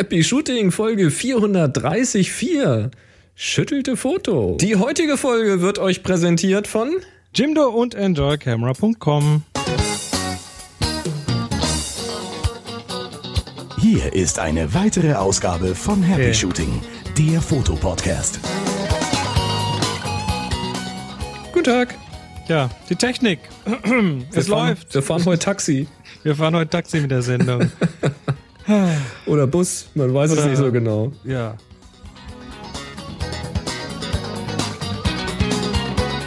Happy Shooting Folge 434. Schüttelte Foto. Die heutige Folge wird euch präsentiert von Jimdo und EnjoyCamera.com. Hier ist eine weitere Ausgabe von Happy Okay. Shooting, der Fotopodcast. Guten Tag. Ja, die Technik. es wir fahren, läuft. Wir fahren heute Taxi Wir fahren heute Taxi mit der Sendung. oder Bus, man weiß es Oder- nicht so genau. ja.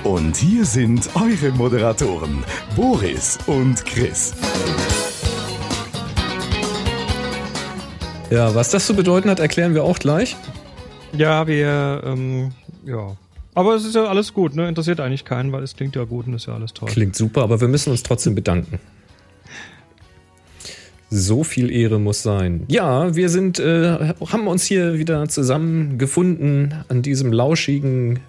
Und hier sind eure Moderatoren, Boris und Chris. Ja, was das zu bedeuten hat, erklären wir auch gleich. Ja, wir, ähm, ja. Aber es ist ja alles gut, ne? Interessiert eigentlich keinen, weil es klingt ja gut und ist ja alles toll. Klingt super, aber wir müssen uns trotzdem bedanken. So viel Ehre muss sein. Ja, wir sind, äh, haben uns hier wieder zusammengefunden an diesem lauschigen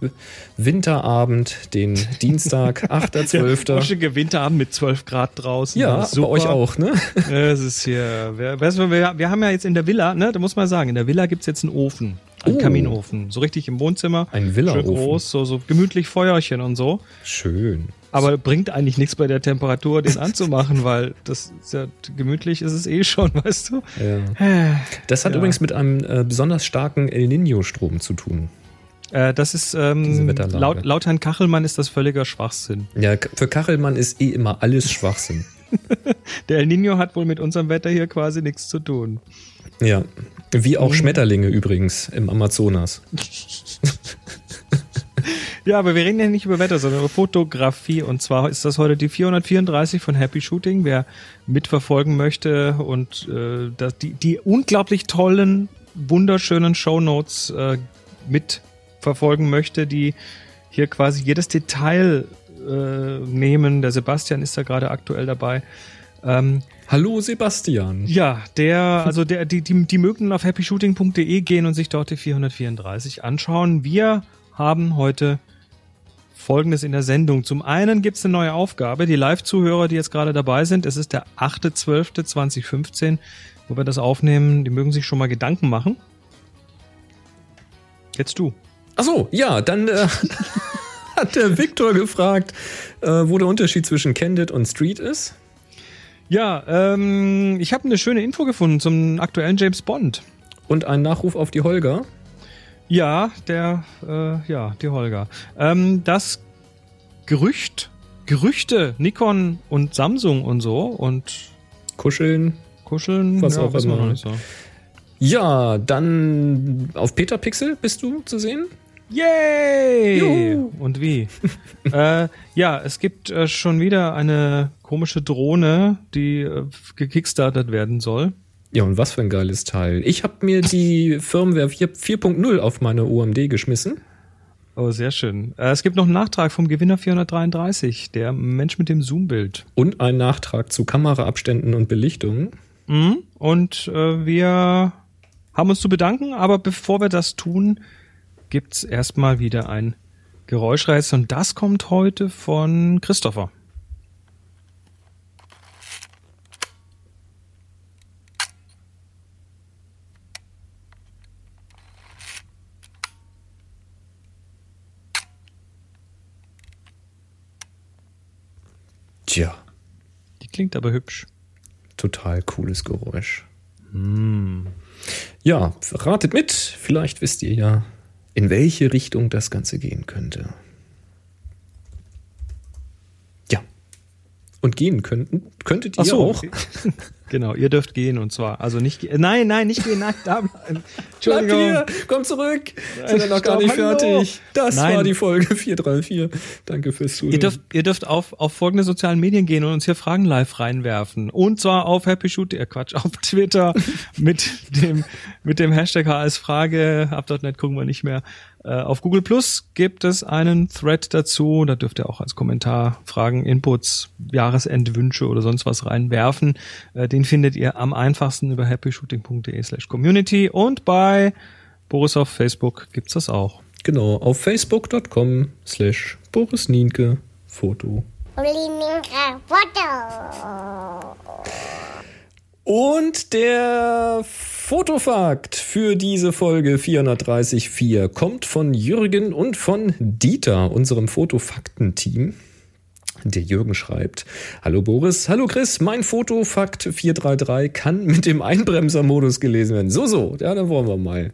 Winterabend, den Dienstag, 8.12. Uschige Winterabend mit 12 Grad draußen. Ja, bei euch auch, ne? Es ist hier, wer- weißt du, wir, wir haben ja jetzt in der Villa, ne, da muss man sagen, in der Villa gibt's jetzt einen Ofen, einen Oh. Kaminofen, so richtig im Wohnzimmer. Ein Villaofen. Schön groß, so, so gemütlich Feuerchen und so. Schön. Aber bringt eigentlich nichts bei der Temperatur, den anzumachen, weil das ist ja gemütlich ist es eh schon, weißt du? Ja. Das hat Ja. übrigens mit einem äh, besonders starken El Nino-Strom zu tun. Äh, das ist ähm, laut, laut Herrn Kachelmann ist das völliger Schwachsinn. Ja, für Kachelmann ist eh immer alles Schwachsinn. Der El Nino hat wohl mit unserem Wetter hier quasi nichts zu tun. Ja. Wie auch Schmetterlinge übrigens im Amazonas. Ja, aber wir reden ja nicht über Wetter, sondern über Fotografie. Und zwar ist das heute die 434 von Happy Shooting. Wer mitverfolgen möchte und äh, das, die, die unglaublich tollen, wunderschönen Shownotes äh, mitverfolgen möchte, die hier quasi jedes Detail äh, nehmen. Der Sebastian ist da gerade aktuell dabei. Ähm, Hallo Sebastian. ja, der, also der, die, die, die mögen auf happyshooting.de gehen und sich dort die 434 anschauen. Wir haben heute Folgendes in der Sendung. Zum einen gibt's eine neue Aufgabe. Die Live-Zuhörer, die jetzt gerade dabei sind, es ist der 8.12.2015, wo wir das aufnehmen, die mögen sich schon mal Gedanken machen. Jetzt du. Ach so, ja, dann äh, hat der Viktor gefragt, äh, wo der Unterschied zwischen Candid und Street ist. Ja, ähm, ich habe eine schöne Info gefunden zum aktuellen James Bond. Und ein Nachruf auf die Holger. Ja, der, äh, ja, die Holger. Ähm, das Gerücht, Gerüchte, Nikon und Samsung und so und Kuscheln. Kuscheln, Was ja, auch immer. noch nicht so. Ja, dann auf Peter Pixel bist du zu sehen. Yay! Juhu. Und wie? äh, ja, es gibt äh, schon wieder eine komische Drohne, die äh, gekickstartet werden soll. Ja, und was für ein geiles Teil. Ich habe mir die Firmware 4 4.0 auf meine OMD geschmissen. Oh, sehr schön. Äh, es gibt noch einen Nachtrag vom Gewinner 433, der Mensch mit dem Zoom-Bild. Und einen Nachtrag zu Kameraabständen und Belichtungen. Mhm. Und äh, wir haben uns zu bedanken, aber bevor wir das tun, gibt's erstmal wieder ein Geräuschreiz und das kommt heute von Christopher. Tja, Die klingt aber hübsch. total cooles Geräusch. Ja, ratet mit. Vielleicht wisst ihr ja, in welche Richtung das Ganze gehen könnte. Und gehen könnten, könntet ihr so. auch. Genau, ihr dürft gehen und zwar, also nicht, ge- nein, nein, nicht gehen, nein, da bleiben. Bleibt hier, kommt zurück. Sind wir noch gar nicht hallo. fertig. Das Nein. war die Folge 434. Danke fürs Zuhören. Ihr dürft, ihr dürft auf, auf folgende sozialen Medien gehen und uns hier Fragen live reinwerfen. Und zwar auf Happy Shoot, äh Quatsch, auf Twitter mit dem, mit dem Hashtag HSFrage. Ab .NET gucken wir nicht mehr. Äh, auf Google Plus gibt es einen Thread dazu. Da dürft ihr auch als Kommentar Fragen, Inputs, Jahresendwünsche oder sonst was reinwerfen. Äh, den findet ihr am einfachsten über happyshooting.de slash community und bei Boris auf Facebook gibt's das auch. Genau, auf facebook.com slash Boris Nienke Foto. Foto. Und der Fotofakt für diese Folge 434 kommt von Jürgen und von Dieter, unserem Fotofakten-Team. Der Jürgen schreibt, Hallo Boris, hallo Chris, mein Fotofakt 433 kann mit dem Einbremser-Modus gelesen werden. So, so, ja, dann wollen wir mal.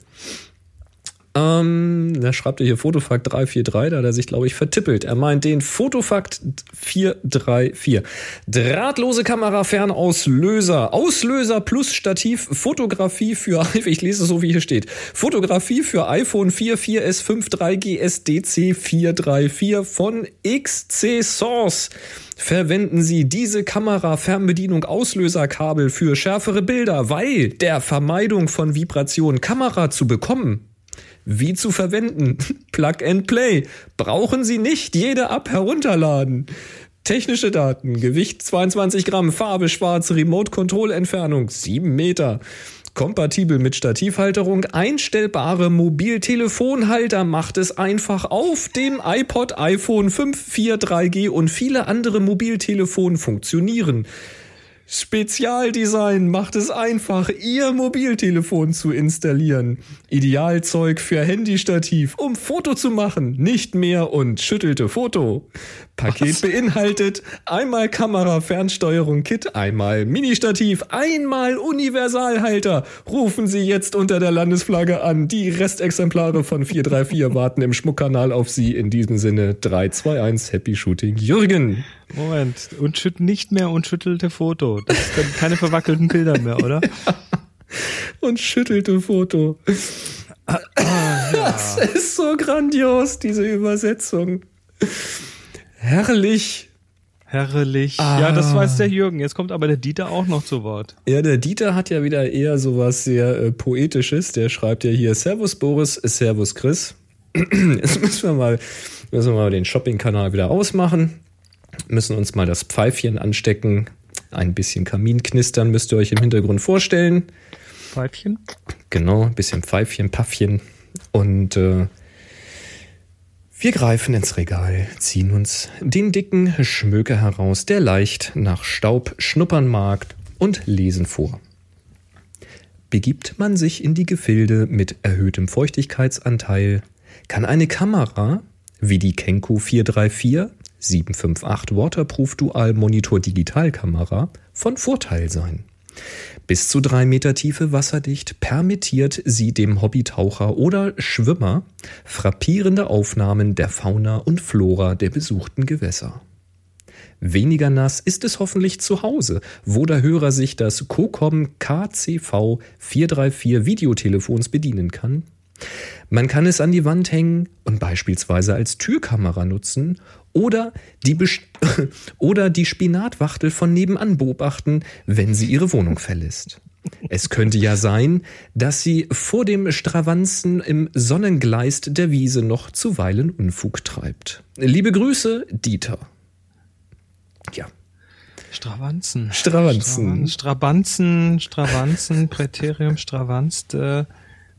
Ähm, da schreibt er hier Fotofakt 343, da hat er sich, glaube ich, vertippelt. Er meint den Fotofakt 434. Drahtlose Kamera, Fernauslöser, Auslöser plus Stativ, Fotografie für, ich lese es so, wie hier steht. Fotografie für iPhone 4, 4S, 5, 3G, SDC 434 von XC Source. Verwenden Sie diese Kamera, Fernbedienung, Auslöserkabel für schärfere Bilder, weil der Vermeidung von Vibration Kamera zu bekommen wie zu verwenden. Plug and Play. Brauchen Sie nicht jede App herunterladen. Technische Daten. Gewicht 22 Gramm. Farbe schwarz. Remote Control Entfernung 7 Meter. Kompatibel mit Stativhalterung. Einstellbare Mobiltelefonhalter macht es einfach auf dem iPod, iPhone 5, 4, 3G und viele andere Mobiltelefone funktionieren. Spezialdesign macht es einfach, Ihr Mobiltelefon zu installieren. Idealzeug für Handystativ, um Foto zu machen, nicht mehr und schüttelte Foto. Paket Was? beinhaltet einmal Kamera, Fernsteuerung, Kit, einmal Ministativ, einmal Universalhalter. Rufen Sie jetzt unter der Landesflagge an. Die Restexemplare von 434 warten im Schmuckkanal auf Sie. In diesem Sinne 321 Happy Shooting Jürgen. Moment, und schütt nicht mehr und schüttelte Foto. Das sind keine verwackelten Bilder mehr, oder? und schüttelte Foto. Ah, ja. Das ist so grandios, diese Übersetzung. Herrlich. Herrlich. Ah. Ja, das weiß der Jürgen. Jetzt kommt aber der Dieter auch noch zu Wort. Ja, der Dieter hat ja wieder eher sowas sehr äh, Poetisches. Der schreibt ja hier Servus Boris, Servus Chris. Jetzt müssen wir mal, müssen wir mal den Shopping-Kanal wieder ausmachen müssen uns mal das Pfeifchen anstecken. Ein bisschen Kamin knistern müsst ihr euch im Hintergrund vorstellen. Pfeifchen? Genau, ein bisschen Pfeifchen, Paffchen. Und äh, wir greifen ins Regal, ziehen uns den dicken Schmöker heraus, der leicht nach Staub schnuppern mag, und lesen vor. Begibt man sich in die Gefilde mit erhöhtem Feuchtigkeitsanteil, kann eine Kamera wie die Kenko 434 758 Waterproof Dual Monitor Digitalkamera von Vorteil sein. Bis zu drei Meter Tiefe wasserdicht permittiert sie dem Hobbytaucher oder Schwimmer frappierende Aufnahmen der Fauna und Flora der besuchten Gewässer. Weniger nass ist es hoffentlich zu Hause, wo der Hörer sich das COCOM KCV 434 Videotelefons bedienen kann. Man kann es an die Wand hängen und beispielsweise als Türkamera nutzen oder die, oder die Spinatwachtel von nebenan beobachten, wenn sie ihre Wohnung verlässt. Es könnte ja sein, dass sie vor dem Stravanzen im Sonnengleist der Wiese noch zuweilen Unfug treibt. Liebe Grüße, Dieter. Ja. Stravanzen. Stravanzen. Strabanzen, Stravanzen, Präterium Stravanz äh,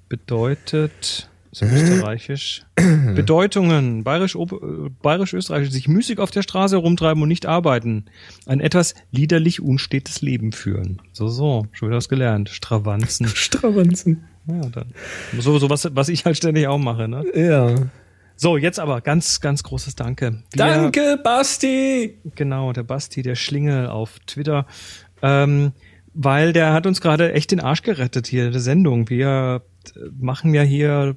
bedeutet ist österreichisch. Bedeutungen. Bayerisch, bayerisch österreichisch sich müßig auf der Straße herumtreiben und nicht arbeiten. Ein etwas liederlich unstetes Leben führen. So, so. Schon wieder was gelernt. Stravanzen. Stravanzen. Ja, dann. So, so was, was ich halt ständig auch mache, ne? Ja. So, jetzt aber ganz, ganz großes Danke. Wir, Danke, Basti! Genau, der Basti, der Schlingel auf Twitter. Ähm, weil der hat uns gerade echt den Arsch gerettet hier in der Sendung. Wir machen ja hier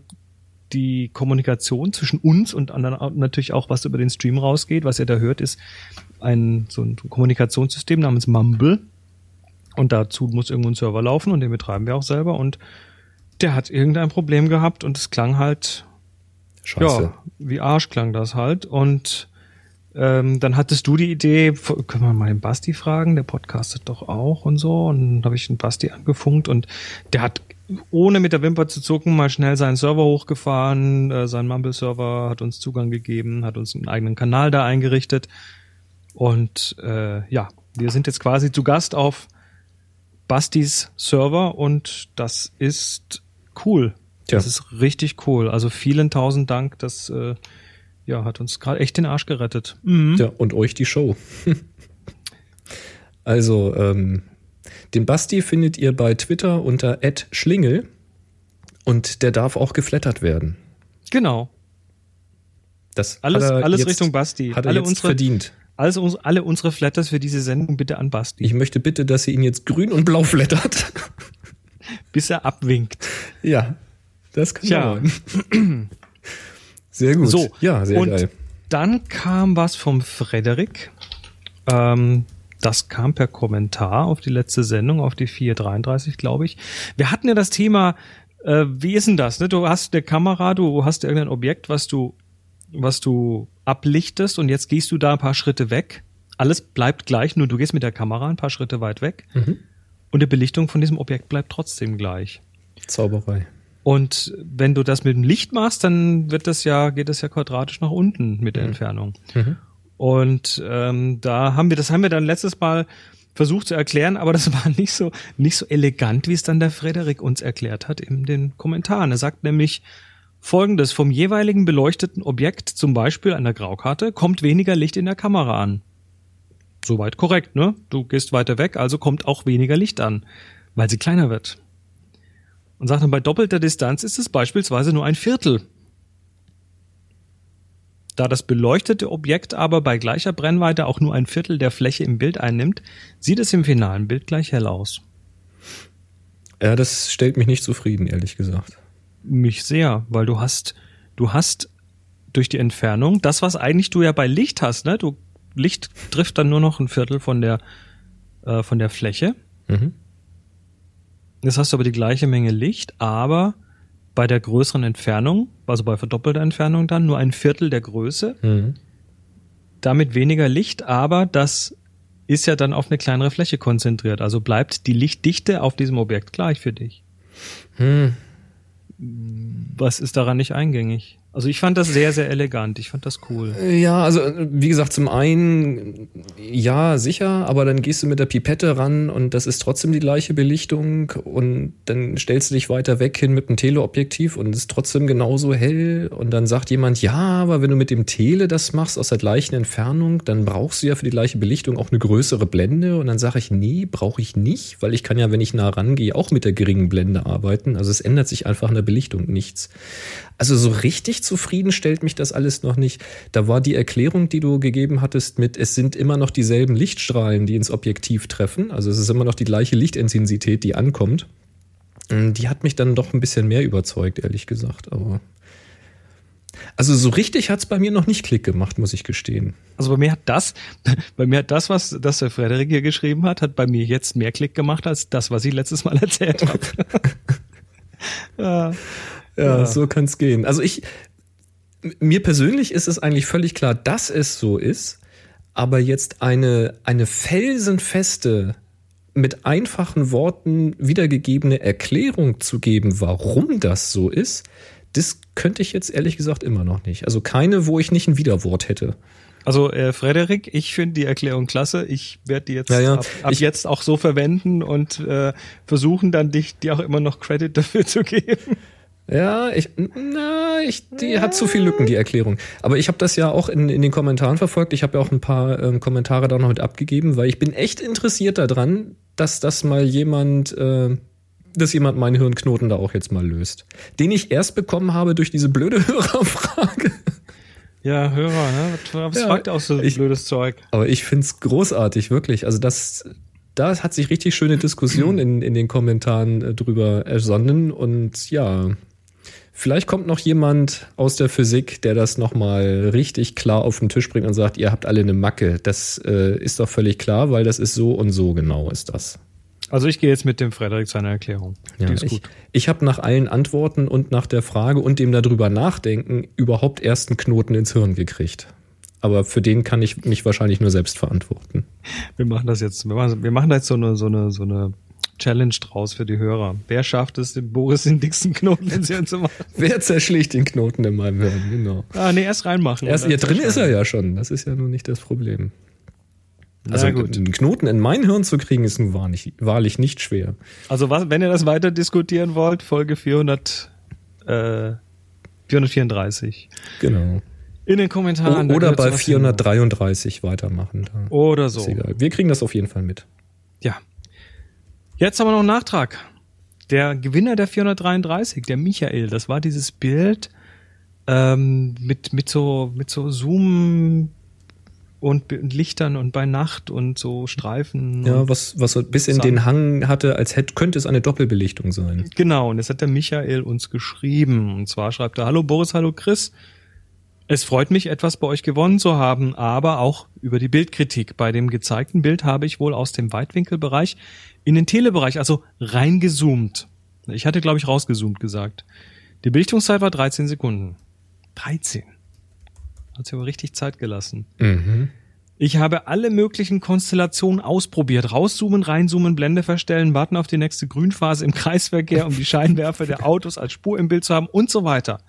die Kommunikation zwischen uns und anderen natürlich auch, was über den Stream rausgeht. Was ihr da hört, ist ein so ein Kommunikationssystem namens Mumble. Und dazu muss irgendwo ein Server laufen und den betreiben wir auch selber. Und der hat irgendein Problem gehabt und es klang halt Scheiße. Ja, wie Arsch klang das halt. Und ähm, dann hattest du die Idee, können wir mal den Basti fragen, der podcastet doch auch und so. Und dann habe ich den Basti angefunkt und der hat ohne mit der Wimper zu zucken, mal schnell seinen Server hochgefahren, äh, sein Mumble-Server hat uns Zugang gegeben, hat uns einen eigenen Kanal da eingerichtet. Und äh, ja, wir sind jetzt quasi zu Gast auf Bastis Server und das ist cool. Tja. Das ist richtig cool. Also vielen tausend Dank, das äh, ja, hat uns gerade echt den Arsch gerettet. Mhm. Ja, und euch die Show. also, ähm, Den Basti findet ihr bei Twitter unter @schlingel und der darf auch geflattert werden. Genau. Das Alles, alles jetzt, Richtung Basti. Hat er alle jetzt unsere, verdient. Also alle unsere Flatters für diese Sendung bitte an Basti, Ich möchte bitte, dass ihr ihn jetzt grün und blau flattert. bis er abwinkt. ja, das kann Tja. dauern. Sehr gut. So, ja, sehr und geil. dann kam was vom Frederik. Ähm, das kam per Kommentar auf die letzte Sendung, auf die 433, glaube ich. Wir hatten ja das Thema, äh, wie ist denn das? Ne? Du hast eine Kamera, du hast irgendein Objekt, was du, was du ablichtest und jetzt gehst du da ein paar Schritte weg. Alles bleibt gleich, nur du gehst mit der Kamera ein paar Schritte weit weg Mhm. und die Belichtung von diesem Objekt bleibt trotzdem gleich. Zauberei. Und wenn du das mit dem Licht machst, dann wird das ja, geht das ja quadratisch nach unten mit der Mhm. Entfernung. Mhm. Und ähm, da haben wir, das haben wir dann letztes Mal versucht zu erklären, aber das war nicht so, nicht so elegant, wie es dann der Frederik uns erklärt hat in den Kommentaren. Er sagt nämlich folgendes, vom jeweiligen beleuchteten Objekt, zum Beispiel einer Graukarte, kommt weniger Licht in der Kamera an. Soweit korrekt, ne? Du gehst weiter weg, also kommt auch weniger Licht an, weil sie kleiner wird. Und sagt dann, bei doppelter Distanz ist es beispielsweise nur ein Viertel. Da das beleuchtete Objekt aber bei gleicher Brennweite auch nur ein Viertel der Fläche im Bild einnimmt, sieht es im finalen Bild gleich hell aus. Ja, das stellt mich nicht zufrieden, ehrlich gesagt. Mich sehr, weil du hast, du hast durch die Entfernung das, was eigentlich du ja bei Licht hast, ne? Du Licht trifft dann nur noch ein Viertel von der äh, von der Fläche. Mhm. Jetzt hast du aber die gleiche Menge Licht, aber bei der größeren Entfernung, also bei verdoppelter Entfernung dann nur ein Viertel der Größe, Mhm. damit weniger Licht, aber das ist ja dann auf eine kleinere Fläche konzentriert. Also bleibt die Lichtdichte auf diesem Objekt gleich für dich. Hm. Was ist daran nicht eingängig? Also ich fand das sehr, sehr elegant. Ich fand das cool. Ja, also äh, wie gesagt, zum einen, ja, sicher, aber dann gehst du mit der Pipette ran und das ist trotzdem die gleiche Belichtung und dann stellst du dich weiter weg hin mit dem Teleobjektiv und es ist trotzdem genauso hell und dann sagt jemand, ja, aber wenn du mit dem Tele das machst aus der gleichen Entfernung, dann brauchst du ja für die gleiche Belichtung auch eine größere Blende und dann sage ich, nee, brauche ich nicht, weil ich kann ja, wenn ich nah rangehe, auch mit der geringen Blende arbeiten. Also es ändert sich einfach an der Belichtung nichts. Also so richtig zufrieden stellt mich das alles noch nicht. Da war die Erklärung, die du gegeben hattest mit, es sind immer noch dieselben Lichtstrahlen, die ins Objektiv treffen. Also es ist immer noch die gleiche Lichtintensität, die ankommt. Ähm, Die hat mich dann doch ein bisschen mehr überzeugt, ehrlich gesagt. Aber also so richtig hat's bei mir noch nicht Klick gemacht, muss ich gestehen. Also bei mir hat das, bei mir hat das, was das der Frederik hier geschrieben hat, hat bei mir jetzt mehr Klick gemacht als das, was ich letztes Mal erzählt habe. ja. Ja, Ja. so kann's gehen. Also ich, mir persönlich ist es eigentlich völlig klar, dass es so ist, aber jetzt eine, eine felsenfeste, mit einfachen Worten wiedergegebene Erklärung zu geben, warum das so ist, das könnte ich jetzt ehrlich gesagt immer noch nicht. Also keine, wo ich nicht ein Widerwort hätte. Also äh, Frederik, ich finde die Erklärung klasse. Ich werde die jetzt Ja, ja. ab, ab Ich- jetzt auch so verwenden und äh, versuchen dann dich dir auch immer noch Credit dafür zu geben. Ja, ich, na, ich, die hat zu viel Lücken, die Erklärung. Aber ich habe das ja auch in, in den Kommentaren verfolgt. Ich habe ja auch ein paar ähm, Kommentare da noch mit abgegeben, weil ich bin echt interessiert daran, dass das mal jemand, äh, dass jemand meinen Hirnknoten da auch jetzt mal löst. Den ich erst bekommen habe durch diese blöde Hörerfrage. Ja, Hörer, ne? Was Ja, fragt auch so ich- blödes Zeug? Aber ich find's großartig, wirklich. Also das, da hat sich richtig schöne Diskussion in, in den Kommentaren äh, drüber ersonnen. Und ja, vielleicht kommt noch jemand aus der Physik, der das nochmal richtig klar auf den Tisch bringt und sagt, ihr habt alle eine Macke. Das äh, ist doch völlig klar, weil das ist so und so genau ist das. Also ich gehe jetzt mit dem Frederik seiner Erklärung. Ja, die ist ich gut. ich habe nach allen Antworten und nach der Frage und dem darüber nachdenken überhaupt erst einen Knoten ins Hirn gekriegt. Aber für den kann ich mich wahrscheinlich nur selbst verantworten. Wir machen das jetzt. Wir machen, wir machen da jetzt so eine, so eine, so eine Challenge draus für die Hörer. Wer schafft es, dem Boris den dicksten Knoten ins Hirn zu machen? Wer zerschlägt den Knoten in meinem Hirn? Genau. Ah, nee, erst reinmachen. Erst, ja, drin ist er ja schon. Das ist ja nun nicht das Problem. Also einen Knoten in mein Hirn zu kriegen, ist nun wahrlich, wahrlich nicht schwer. Also was, wenn ihr das weiter diskutieren wollt, Folge 400, äh, 434. Genau. In den Kommentaren. Oder bei sowas hin. 433 weitermachen. Oder Ist so. egal. Wir kriegen das auf jeden Fall mit. Ja. Jetzt haben wir noch einen Nachtrag. Der Gewinner der 433, der Michael, das war dieses Bild ähm, mit, mit so, mit so Zoom und, und Lichtern und bei Nacht und so Streifen. Ja, was, was so bis in den Hang hatte, als hätte, könnte es eine Doppelbelichtung sein. Genau, und das hat der Michael uns geschrieben. Und zwar schreibt er, hallo Boris, hallo Chris. Es freut mich, etwas bei euch gewonnen zu haben, aber auch über die Bildkritik. Bei dem gezeigten Bild habe ich wohl aus dem Weitwinkelbereich in den Telebereich, also reingezoomt. Ich hatte, glaube ich, rausgezoomt gesagt. Die Belichtungszeit war 13 Sekunden. 13. Hat sich aber richtig Zeit gelassen. Mhm. Ich habe alle möglichen Konstellationen ausprobiert. Rauszoomen, reinzoomen, Blende verstellen, warten auf die nächste Grünphase im Kreisverkehr, um die Scheinwerfer der Autos als Spur im Bild zu haben und so weiter.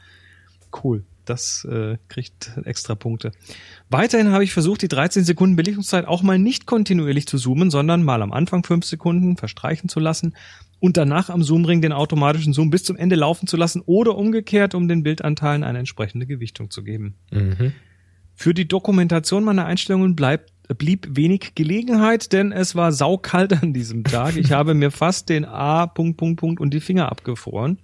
Cool. Das äh, kriegt extra Punkte. Weiterhin habe ich versucht, die 13 Sekunden Belichtungszeit auch mal nicht kontinuierlich zu zoomen, sondern mal am Anfang 5 Sekunden verstreichen zu lassen und danach am Zoomring den automatischen Zoom bis zum Ende laufen zu lassen oder umgekehrt, um den Bildanteilen eine entsprechende Gewichtung zu geben. Mhm. Für die Dokumentation meiner Einstellungen bleibt blieb wenig Gelegenheit, denn es war saukalt an diesem Tag. Ich habe mir fast den A. Punkt, Punkt, Punkt und die Finger abgefroren.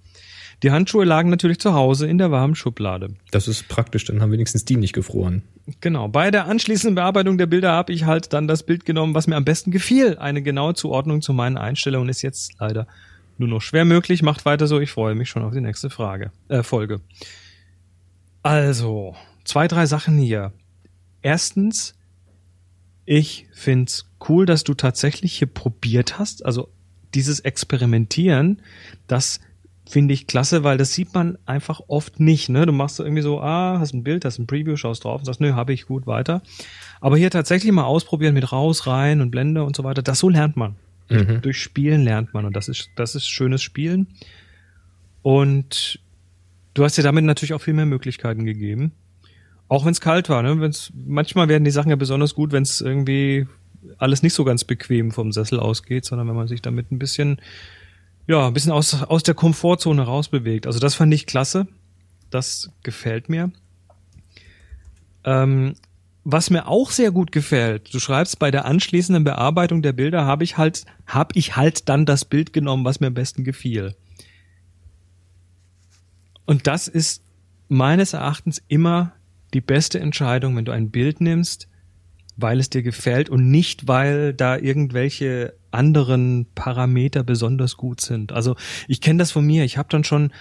Die Handschuhe lagen natürlich zu Hause in der warmen Schublade. Das ist praktisch, dann haben wenigstens die nicht gefroren. Genau. Bei der anschließenden Bearbeitung der Bilder habe ich halt dann das Bild genommen, was mir am besten gefiel. Eine genaue Zuordnung zu meinen Einstellungen ist jetzt leider nur noch schwer möglich. Macht weiter so. Ich freue mich schon auf die nächste Frage, äh, Folge. Also, zwei, drei Sachen hier. Erstens, ich find's cool, dass du tatsächlich hier probiert hast. Also, dieses Experimentieren, das finde ich klasse, weil das sieht man einfach oft nicht. Ne? Du machst so irgendwie so, ah, hast ein Bild, hast ein Preview, schaust drauf und sagst, nö, habe ich gut weiter. Aber hier tatsächlich mal ausprobieren mit raus, rein und Blende und so weiter, das so lernt man. Mhm. Durch Spielen lernt man und das ist, das ist schönes Spielen. Und du hast dir damit natürlich auch viel mehr Möglichkeiten gegeben. Auch wenn es kalt war, ne? Wenn's, manchmal werden die Sachen ja besonders gut, wenn es irgendwie alles nicht so ganz bequem vom Sessel ausgeht, sondern wenn man sich damit ein bisschen ja, ein bisschen aus, aus der Komfortzone rausbewegt. Also das fand ich klasse. Das gefällt mir. Ähm, was mir auch sehr gut gefällt, du schreibst, bei der anschließenden Bearbeitung der Bilder habe ich halt, habe ich halt dann das Bild genommen, was mir am besten gefiel. Und das ist meines Erachtens immer die beste Entscheidung, wenn du ein Bild nimmst, weil es dir gefällt und nicht, weil da irgendwelche anderen Parameter besonders gut sind. Also ich kenne das von mir. Ich habe dann schon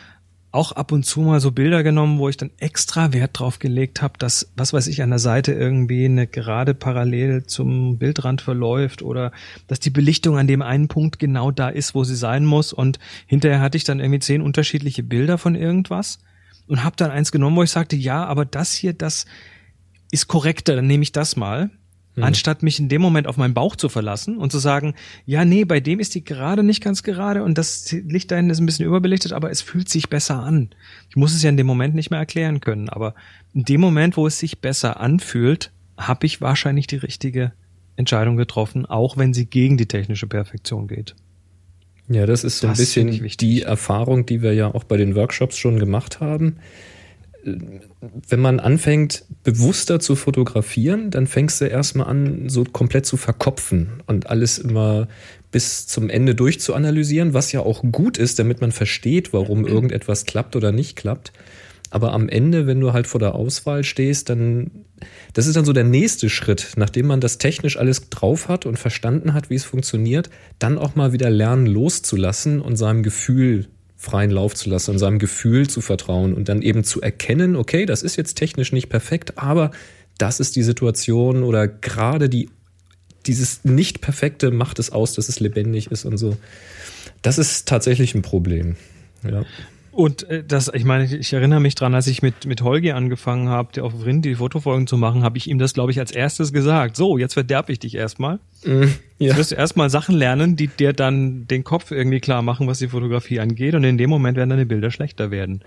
auch ab und zu mal so Bilder genommen, wo ich dann extra Wert drauf gelegt habe, dass, was weiß ich, an der Seite irgendwie eine gerade parallel zum Bildrand verläuft oder dass die Belichtung an dem einen Punkt genau da ist, wo sie sein muss. Und hinterher hatte ich dann irgendwie zehn unterschiedliche Bilder von irgendwas und habe dann eins genommen, wo ich sagte, ja, aber das hier, das ist korrekter, dann nehme ich das mal. Mhm. Anstatt mich in dem Moment auf meinen Bauch zu verlassen und zu sagen, ja, nee, bei dem ist die gerade nicht ganz gerade und das Licht da hinten ist ein bisschen überbelichtet, aber es fühlt sich besser an. Ich muss es ja in dem Moment nicht mehr erklären können, aber in dem Moment, wo es sich besser anfühlt, habe ich wahrscheinlich die richtige Entscheidung getroffen, auch wenn sie gegen die technische Perfektion geht. Ja, das ist so das ein bisschen die Erfahrung, die wir ja auch bei den Workshops schon gemacht haben wenn man anfängt, bewusster zu fotografieren, dann fängst du erstmal an, so komplett zu verkopfen und alles immer bis zum Ende durchzuanalysieren, was ja auch gut ist, damit man versteht, warum irgendetwas klappt oder nicht klappt. Aber am Ende, wenn du halt vor der Auswahl stehst, dann, das ist dann so der nächste Schritt, nachdem man das technisch alles drauf hat und verstanden hat, wie es funktioniert, dann auch mal wieder lernen loszulassen und seinem Gefühl freien Lauf zu lassen seinem Gefühl zu vertrauen und dann eben zu erkennen, okay, das ist jetzt technisch nicht perfekt, aber das ist die Situation oder gerade die, dieses Nicht-Perfekte macht es aus, dass es lebendig ist und so. Das ist tatsächlich ein Problem. Ja. Und äh, das, ich meine, ich erinnere mich dran, als ich mit mit Holgi angefangen habe, auf Rind die Fotofolgen zu machen, habe ich ihm das, glaube ich, als erstes gesagt. So, jetzt verderb ich dich erstmal. Mm, ja. Jetzt wirst du erstmal Sachen lernen, die dir dann den Kopf irgendwie klar machen, was die Fotografie angeht. Und in dem Moment werden deine Bilder schlechter werden.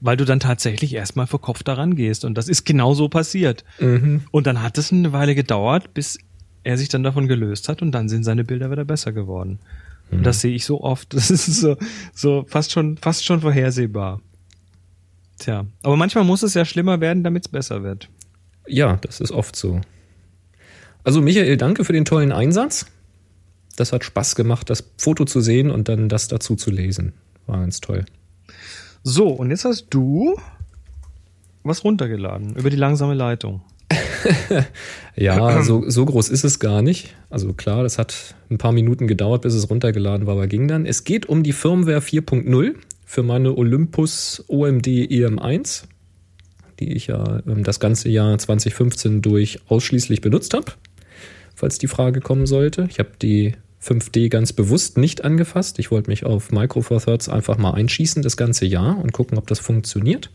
Weil du dann tatsächlich erstmal verkopft daran gehst. Und das ist genau so passiert. Mhm. Und dann hat es eine Weile gedauert, bis er sich dann davon gelöst hat und dann sind seine Bilder wieder besser geworden. Und das sehe ich so oft. Das ist so, so fast schon, fast schon vorhersehbar. Tja, aber manchmal muss es ja schlimmer werden, damit es besser wird. Ja, das ist oft so. Also Michael, danke für den tollen Einsatz. das hat Spaß gemacht, das Foto zu sehen und dann das dazu zu lesen. War ganz toll. So, und jetzt hast du was runtergeladen über die langsame Leitung. ja, so, so groß ist es gar nicht. Also klar, das hat ein paar Minuten gedauert, bis es runtergeladen war, aber ging dann. Es geht um die Firmware 4.0 für meine Olympus OMD EM1, die ich ja ähm, das ganze Jahr 2015 durch ausschließlich benutzt habe, falls die Frage kommen sollte. Ich habe die 5D ganz bewusst nicht angefasst. Ich wollte mich auf Micro Four Thirds einfach mal einschießen das ganze Jahr und gucken, ob das funktioniert.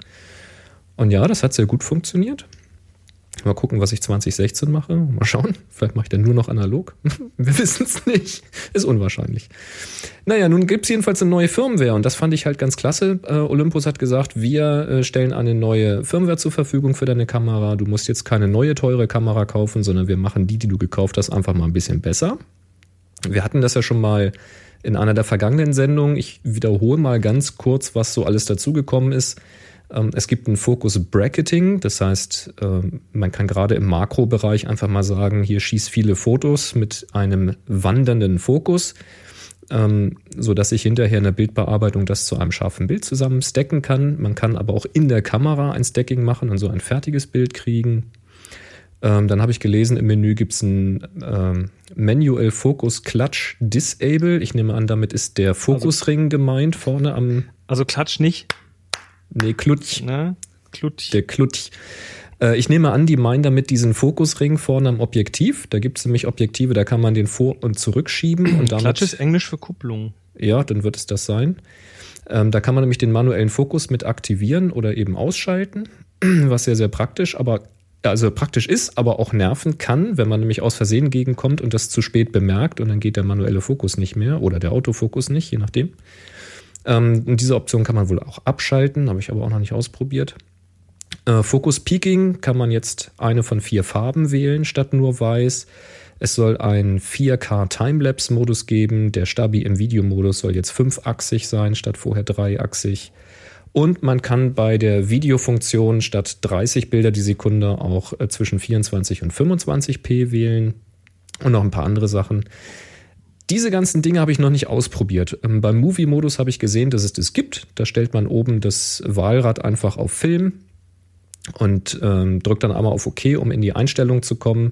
Und ja, das hat sehr gut funktioniert. Mal gucken, was ich 2016 mache. Mal schauen. Vielleicht mache ich dann nur noch analog. Wir wissen es nicht. Ist unwahrscheinlich. Naja, nun gibt es jedenfalls eine neue Firmware und das fand ich halt ganz klasse. Äh, Olympus hat gesagt, wir äh, stellen eine neue Firmware zur Verfügung für deine Kamera. Du musst jetzt keine neue teure Kamera kaufen, sondern wir machen die, die du gekauft hast, einfach mal ein bisschen besser. Wir hatten das ja schon mal in einer der vergangenen Sendungen. Ich wiederhole mal ganz kurz, was so alles dazugekommen ist. Ähm, es gibt ein Fokus Bracketing, das heißt, ähm, man kann gerade im Makrobereich einfach mal sagen, hier schieß viele Fotos mit einem wandernden Fokus, ähm, so dass ich hinterher in der Bildbearbeitung das zu einem scharfen Bild zusammen stacken kann. Man kann aber auch in der Kamera ein Stacking machen und so ein fertiges Bild kriegen. dann habe ich gelesen, im Menü gibt es ein Manual Focus Clutch Disable. Ich nehme an, damit ist der Fokusring also, gemeint vorne am. Also Clutch nicht? Nee, Klutsch. Ne? Klutsch. Der Klutsch. Äh, ich nehme an, die meinen damit diesen Fokusring vorne am Objektiv. Da gibt es nämlich Objektive, da kann man den vor- und zurückschieben. und damit, Klatsch ist Englisch für Kupplung. Ja, dann wird es das sein. Ähm, da kann man nämlich den manuellen Fokus mit aktivieren oder eben ausschalten, was sehr, sehr praktisch, aber also praktisch ist, aber auch nerven kann, wenn man nämlich aus Versehen gegenkommt und das zu spät bemerkt und dann geht der manuelle Fokus nicht mehr oder der Autofokus nicht, je nachdem. Ähm, diese Option kann man wohl auch abschalten, habe ich aber auch noch nicht ausprobiert. Äh, Focus Peaking kann man jetzt eine von vier Farben wählen statt nur weiß. Es soll einen 4K Timelapse-Modus geben. Der Stabi im Videomodus soll jetzt fünfachsig sein statt vorher dreiachsig. Und man kann bei der Videofunktion statt 30 Bilder die Sekunde auch äh, zwischen 24 und 25p wählen. Und noch ein paar andere Sachen. Diese ganzen Dinge habe ich noch nicht ausprobiert. Ähm, beim Movie-Modus habe ich gesehen, dass es das gibt. Da stellt man oben das Wahlrad einfach auf Film und ähm, drückt dann einmal auf OK, um in die Einstellung zu kommen.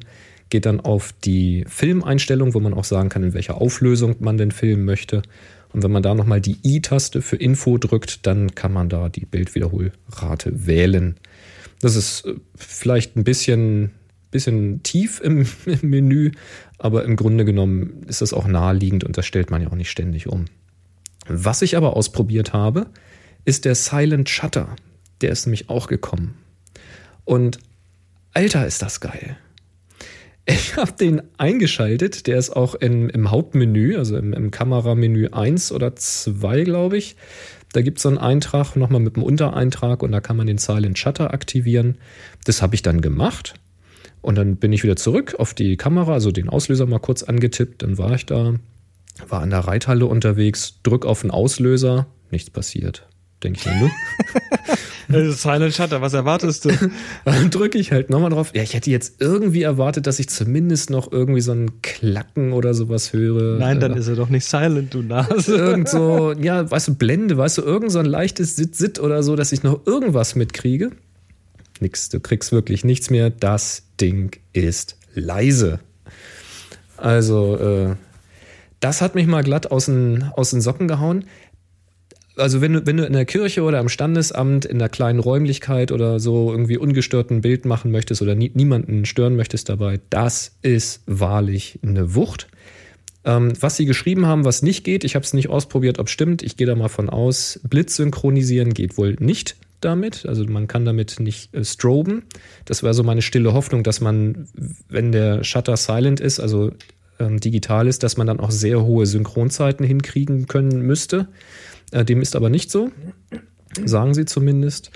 Geht dann auf die Filmeinstellung, wo man auch sagen kann, in welcher Auflösung man den Film möchte. Und wenn man da nochmal die I-Taste für Info drückt, dann kann man da die Bildwiederholrate wählen. Das ist äh, vielleicht ein bisschen bisschen tief im, im, Menü, aber im Grunde genommen ist das auch naheliegend und das stellt man ja auch nicht ständig um. Was ich aber ausprobiert habe, ist der Silent Shutter. Der ist nämlich auch gekommen. Und Alter, ist das geil. Ich habe den eingeschaltet, der ist auch in, im Hauptmenü, also im, im Kameramenü 1 oder 2, glaube ich. Da gibt es so einen Eintrag nochmal mit einem Untereintrag und da kann man den Silent Shutter aktivieren. Das habe ich dann gemacht und dann bin ich wieder zurück auf die Kamera, also den Auslöser mal kurz angetippt. Dann war ich da, war an der Reithalle unterwegs, drück auf den Auslöser, nichts passiert. Denke ich mir, ne? Silent Shutter, was erwartest du? Dann drücke ich halt nochmal drauf. Ja, ich hätte jetzt irgendwie erwartet, dass ich zumindest noch irgendwie so ein Klacken oder sowas höre. Nein, dann äh, ist er doch nicht silent, du Nase. Irgend so, ja, weißt du, Blende, weißt du, irgend so ein leichtes Sit-Sit oder so, dass ich noch irgendwas mitkriege nichts. Du kriegst wirklich nichts mehr. Das Ding ist leise. Also, äh, das hat mich mal glatt aus den, aus den Socken gehauen. Also, wenn du, wenn du in der Kirche oder am Standesamt in einer kleinen Räumlichkeit oder so irgendwie ungestört ein Bild machen möchtest oder nie, niemanden stören möchtest dabei, das ist wahrlich eine Wucht. Ähm, was sie geschrieben haben, was nicht geht, ich habe es nicht ausprobiert, ob stimmt. Ich gehe da mal von aus. Blitz synchronisieren geht wohl nicht damit. Also man kann damit nicht äh, stroben. Das wäre so meine stille Hoffnung, dass man, wenn der Shutter silent ist, also ähm, digital ist, dass man dann auch sehr hohe Synchronzeiten hinkriegen können müsste. Äh, dem ist aber nicht so, sagen sie zumindest.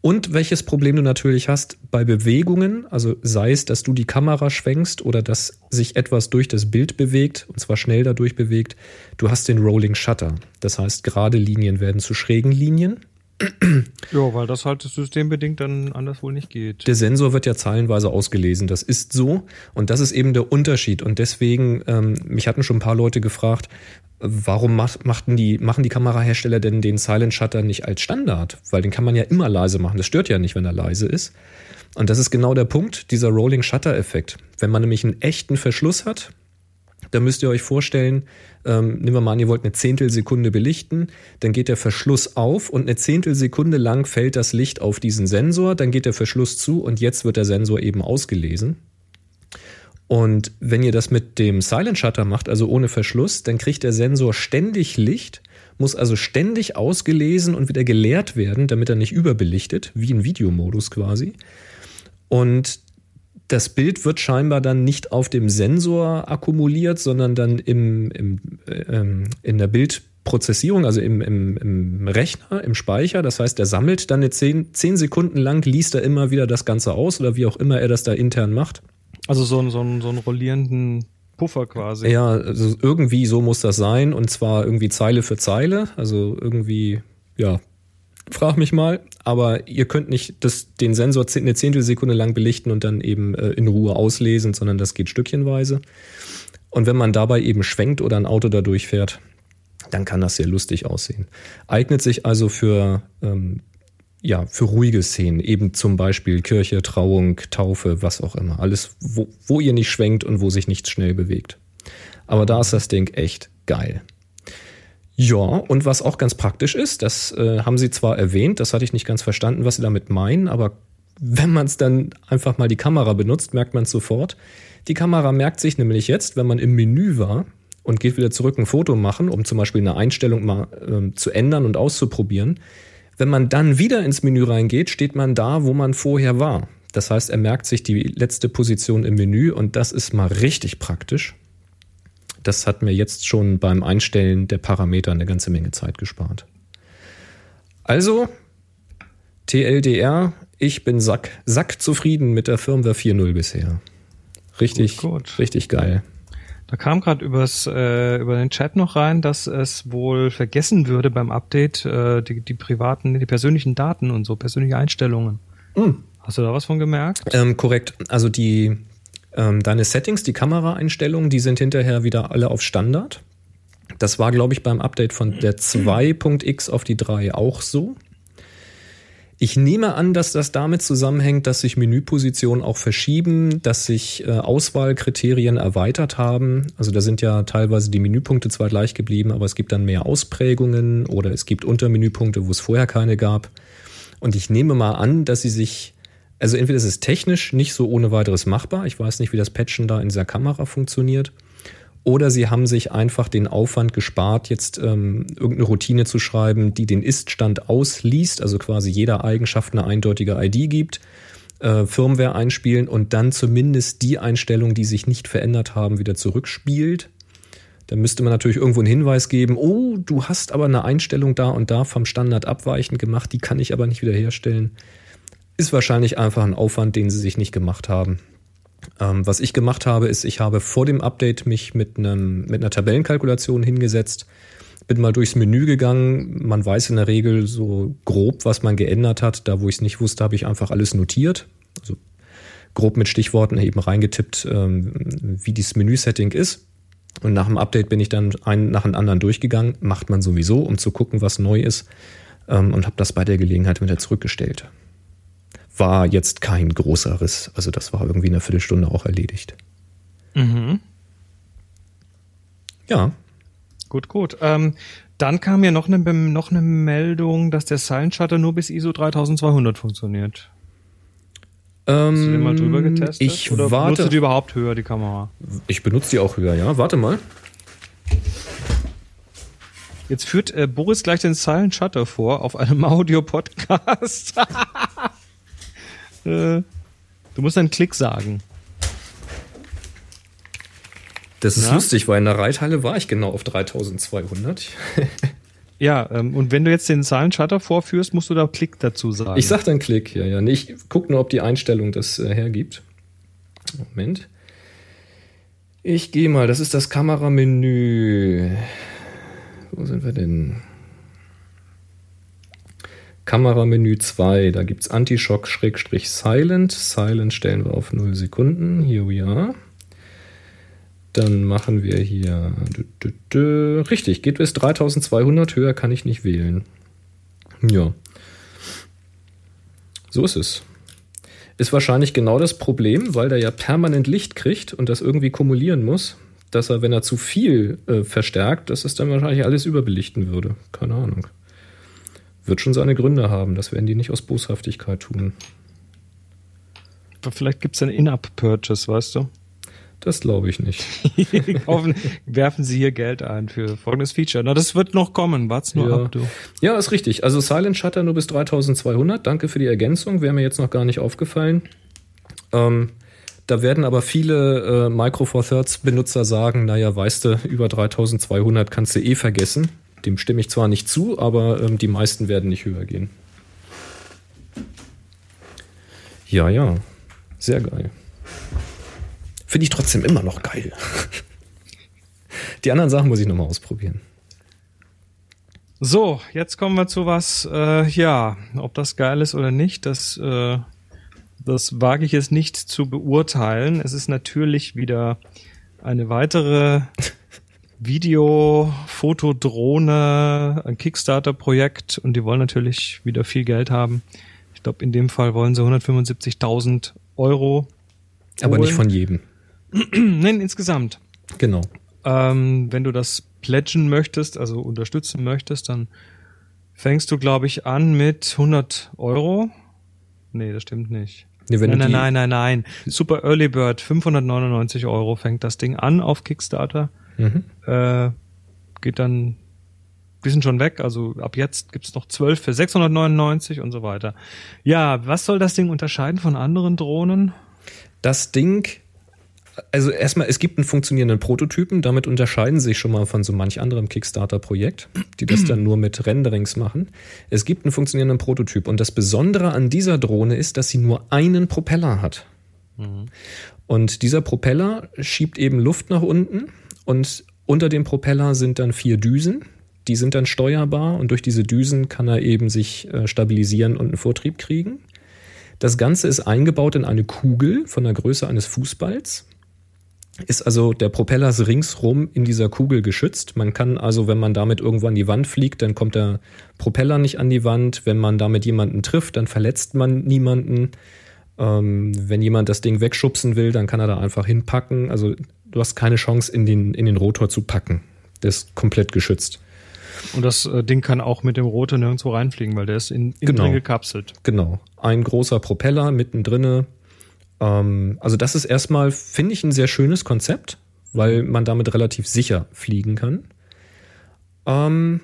Und welches Problem du natürlich hast bei Bewegungen, also sei es, dass du die Kamera schwenkst oder dass sich etwas durch das Bild bewegt, und zwar schnell dadurch bewegt, du hast den Rolling Shutter. Das heißt, gerade Linien werden zu schrägen Linien Ja, weil das halt systembedingt dann anders wohl nicht geht. Der Sensor wird ja zeilenweise ausgelesen. Das ist so. Und das ist eben der Unterschied. Und deswegen, ähm, mich hatten schon ein paar Leute gefragt, warum macht, machten die, machen die Kamerahersteller denn den Silent Shutter nicht als Standard? Weil den kann man ja immer leise machen. Das stört ja nicht, wenn er leise ist. Und das ist genau der Punkt, dieser Rolling Shutter Effekt. Wenn man nämlich einen echten Verschluss hat, dann müsst ihr euch vorstellen, ähm, nehmen wir mal an, ihr wollt eine Zehntelsekunde belichten, dann geht der Verschluss auf und eine Zehntelsekunde lang fällt das Licht auf diesen Sensor, dann geht der Verschluss zu und jetzt wird der Sensor eben ausgelesen. Und wenn ihr das mit dem Silent Shutter macht, also ohne Verschluss, dann kriegt der Sensor ständig Licht, muss also ständig ausgelesen und wieder geleert werden, damit er nicht überbelichtet, wie in Videomodus quasi. Und das Bild wird scheinbar dann nicht auf dem Sensor akkumuliert, sondern dann im, im, äh, in der Bildprozessierung, also im, im, im Rechner, im Speicher. Das heißt, er sammelt dann eine zehn, zehn Sekunden lang, liest er immer wieder das Ganze aus oder wie auch immer er das da intern macht. Also so, ein, so, ein, so einen rollierenden Puffer quasi. Ja, also irgendwie so muss das sein und zwar irgendwie Zeile für Zeile, also irgendwie, ja, frag mich mal, aber ihr könnt nicht das, den Sensor eine Zehntelsekunde lang belichten und dann eben äh, in Ruhe auslesen, sondern das geht stückchenweise. Und wenn man dabei eben schwenkt oder ein Auto da durchfährt, dann kann das sehr lustig aussehen. Eignet sich also für, ähm, ja, für ruhige Szenen, eben zum Beispiel Kirche, Trauung, Taufe, was auch immer. Alles, wo, wo ihr nicht schwenkt und wo sich nichts schnell bewegt. Aber da ist das Ding echt geil. Ja, und was auch ganz praktisch ist, das äh, haben Sie zwar erwähnt, das hatte ich nicht ganz verstanden, was Sie damit meinen, aber wenn man es dann einfach mal die Kamera benutzt, merkt man es sofort. Die Kamera merkt sich nämlich jetzt, wenn man im Menü war und geht wieder zurück ein Foto machen, um zum Beispiel eine Einstellung mal äh, zu ändern und auszuprobieren. Wenn man dann wieder ins Menü reingeht, steht man da, wo man vorher war. Das heißt, er merkt sich die letzte Position im Menü und das ist mal richtig praktisch. Das hat mir jetzt schon beim Einstellen der Parameter eine ganze Menge Zeit gespart. Also, TLDR, ich bin sack, sack zufrieden mit der Firmware 4.0 bisher. Richtig, gut, gut. richtig geil. Da kam gerade übers äh, über den Chat noch rein, dass es wohl vergessen würde beim Update äh, die, die privaten, die persönlichen Daten und so persönliche Einstellungen. Mm. Hast du da was von gemerkt? Ähm, korrekt. Also die ähm, deine Settings, die Kameraeinstellungen, die sind hinterher wieder alle auf Standard. Das war, glaube ich, beim Update von der 2.x auf die 3 auch so. Ich nehme an, dass das damit zusammenhängt, dass sich Menüpositionen auch verschieben, dass sich äh, Auswahlkriterien erweitert haben. Also da sind ja teilweise die Menüpunkte zwar gleich geblieben, aber es gibt dann mehr Ausprägungen oder es gibt Untermenüpunkte, wo es vorher keine gab. Und ich nehme mal an, dass sie sich also entweder ist es technisch nicht so ohne weiteres machbar, ich weiß nicht, wie das Patchen da in dieser Kamera funktioniert, oder sie haben sich einfach den Aufwand gespart, jetzt ähm, irgendeine Routine zu schreiben, die den Ist-Stand ausliest, also quasi jeder Eigenschaft eine eindeutige ID gibt, äh, Firmware einspielen und dann zumindest die Einstellungen, die sich nicht verändert haben, wieder zurückspielt. Dann müsste man natürlich irgendwo einen Hinweis geben, oh, du hast aber eine Einstellung da und da vom Standard abweichend gemacht, die kann ich aber nicht wiederherstellen. Ist wahrscheinlich einfach ein Aufwand, den sie sich nicht gemacht haben. Ähm, was ich gemacht habe, ist, ich habe vor dem Update mich mit, einem, mit einer Tabellenkalkulation hingesetzt, bin mal durchs Menü gegangen. Man weiß in der Regel so grob, was man geändert hat. Da, wo ich es nicht wusste, habe ich einfach alles notiert. Also grob mit Stichworten eben reingetippt, ähm, wie dieses Menü-Setting ist. Und nach dem Update bin ich dann einen nach dem anderen durchgegangen. Macht man sowieso, um zu gucken, was neu ist. Ähm, und habe das bei der Gelegenheit wieder zurückgestellt war jetzt kein großer Riss. Also das war irgendwie in einer Viertelstunde auch erledigt. Mhm. Ja. Gut, gut. Ähm, dann kam ja noch eine, noch eine Meldung, dass der Silent Shutter nur bis ISO 3200 funktioniert. Ähm, Hast du den mal drüber getestet? Ich Oder warte. benutzt du die überhaupt höher, die Kamera? Ich benutze die auch höher, ja. Warte mal. Jetzt führt äh, Boris gleich den Silent Shutter vor auf einem Audio-Podcast. Äh, du musst einen Klick sagen. Das ist Na? lustig, weil in der Reithalle war ich genau auf 3200. ja, ähm, und wenn du jetzt den Zahlenshutter vorführst, musst du da Klick dazu sagen. Ich sag dann Klick, ja, ja. Nee, ich guck nur, ob die Einstellung das äh, hergibt. Moment. Ich gehe mal, das ist das Kameramenü. Wo sind wir denn? Kameramenü 2, da gibt es Anti-Shock-Silent. Silent stellen wir auf 0 Sekunden. Here we are. Dann machen wir hier. Richtig, geht bis 3200. Höher kann ich nicht wählen. Ja. So ist es. Ist wahrscheinlich genau das Problem, weil der ja permanent Licht kriegt und das irgendwie kumulieren muss, dass er, wenn er zu viel äh, verstärkt, dass es dann wahrscheinlich alles überbelichten würde. Keine Ahnung. Wird schon seine Gründe haben. Das werden die nicht aus Boshaftigkeit tun. Vielleicht gibt es einen In-App-Purchase, weißt du? Das glaube ich nicht. Kaufen, werfen Sie hier Geld ein für folgendes Feature. Na, das wird noch kommen. Wart's nur ja. ab, du. Ja, ist richtig. Also Silent Shutter nur bis 3200. Danke für die Ergänzung. Wäre mir jetzt noch gar nicht aufgefallen. Ähm, da werden aber viele äh, Micro Four Thirds Benutzer sagen, naja, weißt du, über 3200 kannst du eh vergessen. Dem stimme ich zwar nicht zu, aber ähm, die meisten werden nicht höher gehen. Ja, ja. Sehr geil. Finde ich trotzdem immer noch geil. Die anderen Sachen muss ich nochmal ausprobieren. So, jetzt kommen wir zu was, äh, ja, ob das geil ist oder nicht, das, äh, das wage ich jetzt nicht zu beurteilen. Es ist natürlich wieder eine weitere Video-Fotodrohne, ein Kickstarter-Projekt und die wollen natürlich wieder viel Geld haben. Ich glaube, in dem Fall wollen sie 175.000 Euro. Aber holen. nicht von jedem. Nein, insgesamt. Genau. Ähm, wenn du das pledgen möchtest, also unterstützen möchtest, dann fängst du, glaube ich, an mit 100 Euro. Nee, das stimmt nicht. Nee, nein, nein, nein, nein, nein. Super Early Bird, 599 Euro fängt das Ding an auf Kickstarter. Mhm. Äh, geht dann, die sind schon weg, also ab jetzt gibt's noch 12 für 699 und so weiter. Ja, was soll das Ding unterscheiden von anderen Drohnen? Das Ding also erstmal, es gibt einen funktionierenden Prototypen, damit unterscheiden sie sich schon mal von so manch anderem Kickstarter-Projekt, die das dann nur mit Renderings machen. Es gibt einen funktionierenden Prototyp und das Besondere an dieser Drohne ist, dass sie nur einen Propeller hat. Mhm. Und dieser Propeller schiebt eben Luft nach unten und unter dem Propeller sind dann vier Düsen, die sind dann steuerbar und durch diese Düsen kann er eben sich äh, stabilisieren und einen Vortrieb kriegen. Das Ganze ist eingebaut in eine Kugel von der Größe eines Fußballs ist also der Propeller ringsrum in dieser Kugel geschützt. Man kann also, wenn man damit irgendwo an die Wand fliegt, dann kommt der Propeller nicht an die Wand. Wenn man damit jemanden trifft, dann verletzt man niemanden. Ähm, wenn jemand das Ding wegschubsen will, dann kann er da einfach hinpacken. Also du hast keine Chance, in den, in den Rotor zu packen. Der ist komplett geschützt. Und das äh, Ding kann auch mit dem Rotor nirgendwo reinfliegen, weil der ist in, innen genau. drin gekapselt. Genau. Ein großer Propeller mittendrin, ähm, also das ist erstmal, finde ich, ein sehr schönes Konzept, weil man damit relativ sicher fliegen kann. Ähm,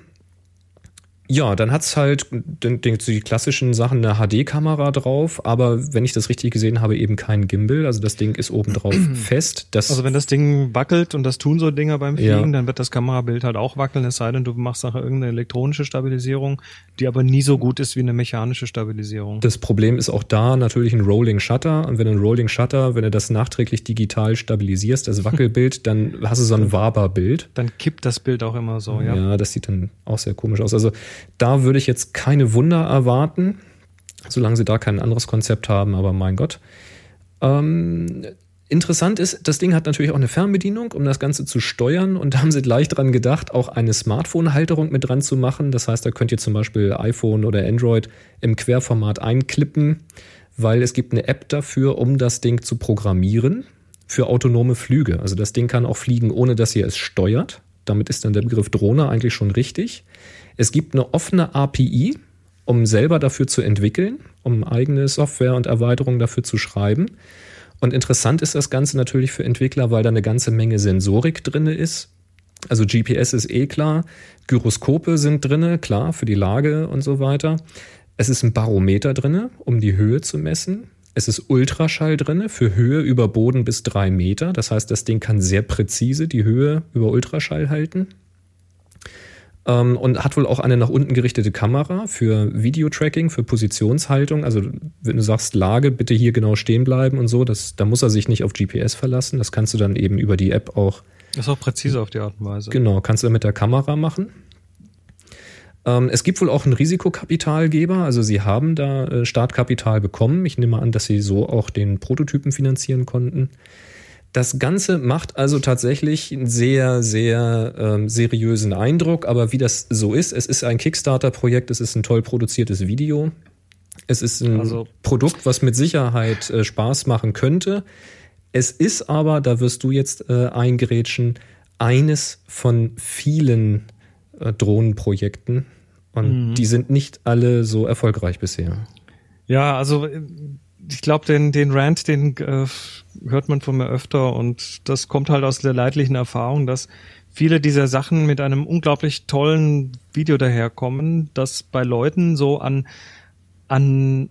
ja, dann hat's halt den, den, die klassischen Sachen eine HD-Kamera drauf, aber wenn ich das richtig gesehen habe, eben kein Gimbal. Also das Ding ist oben drauf fest. Das also wenn das Ding wackelt und das tun so Dinger beim Fliegen, ja. dann wird das Kamerabild halt auch wackeln, es sei denn, du machst nachher irgendeine elektronische Stabilisierung, die aber nie so gut ist wie eine mechanische Stabilisierung. Das Problem ist auch da natürlich ein Rolling Shutter. Und wenn du ein Rolling Shutter, wenn du das nachträglich digital stabilisierst, das Wackelbild, dann hast du so ein Waber-Bild. Dann kippt das Bild auch immer so, ja. Ja, das sieht dann auch sehr komisch aus. Also da würde ich jetzt keine Wunder erwarten, solange sie da kein anderes Konzept haben, aber mein Gott. Ähm, interessant ist, das Ding hat natürlich auch eine Fernbedienung, um das Ganze zu steuern und da haben sie gleich dran gedacht, auch eine Smartphone-Halterung mit dran zu machen. Das heißt, da könnt ihr zum Beispiel iPhone oder Android im Querformat einklippen, weil es gibt eine App dafür, um das Ding zu programmieren für autonome Flüge. Also das Ding kann auch fliegen, ohne dass ihr es steuert. Damit ist dann der Begriff Drohne eigentlich schon richtig. Es gibt eine offene API, um selber dafür zu entwickeln, um eigene Software und Erweiterungen dafür zu schreiben. Und interessant ist das Ganze natürlich für Entwickler, weil da eine ganze Menge Sensorik drin ist. Also GPS ist eh klar, Gyroskope sind drin, klar, für die Lage und so weiter. Es ist ein Barometer drin, um die Höhe zu messen. Es ist Ultraschall drin für Höhe über Boden bis drei Meter. Das heißt, das Ding kann sehr präzise die Höhe über Ultraschall halten. Ähm, und hat wohl auch eine nach unten gerichtete Kamera für Videotracking, für Positionshaltung. Also wenn du sagst Lage, bitte hier genau stehen bleiben und so, das, da muss er sich nicht auf GPS verlassen. Das kannst du dann eben über die App auch. Das ist auch präzise auf die Art und Weise. Genau, kannst du mit der Kamera machen. Ähm, es gibt wohl auch einen Risikokapitalgeber, also sie haben da äh, Startkapital bekommen. Ich nehme an, dass sie so auch den Prototypen finanzieren konnten. Das Ganze macht also tatsächlich einen sehr, sehr ähm, seriösen Eindruck, aber wie das so ist, es ist ein Kickstarter-Projekt, es ist ein toll produziertes Video. Es ist ein also, Produkt, was mit Sicherheit äh, Spaß machen könnte. Es ist aber, da wirst du jetzt äh, eingerätschen, eines von vielen äh, Drohnenprojekten. Und mhm. die sind nicht alle so erfolgreich bisher. Ja, also äh, ich glaube, den, den Rant, den äh, hört man von mir öfter und das kommt halt aus der leidlichen Erfahrung, dass viele dieser Sachen mit einem unglaublich tollen Video daherkommen, das bei Leuten so an, an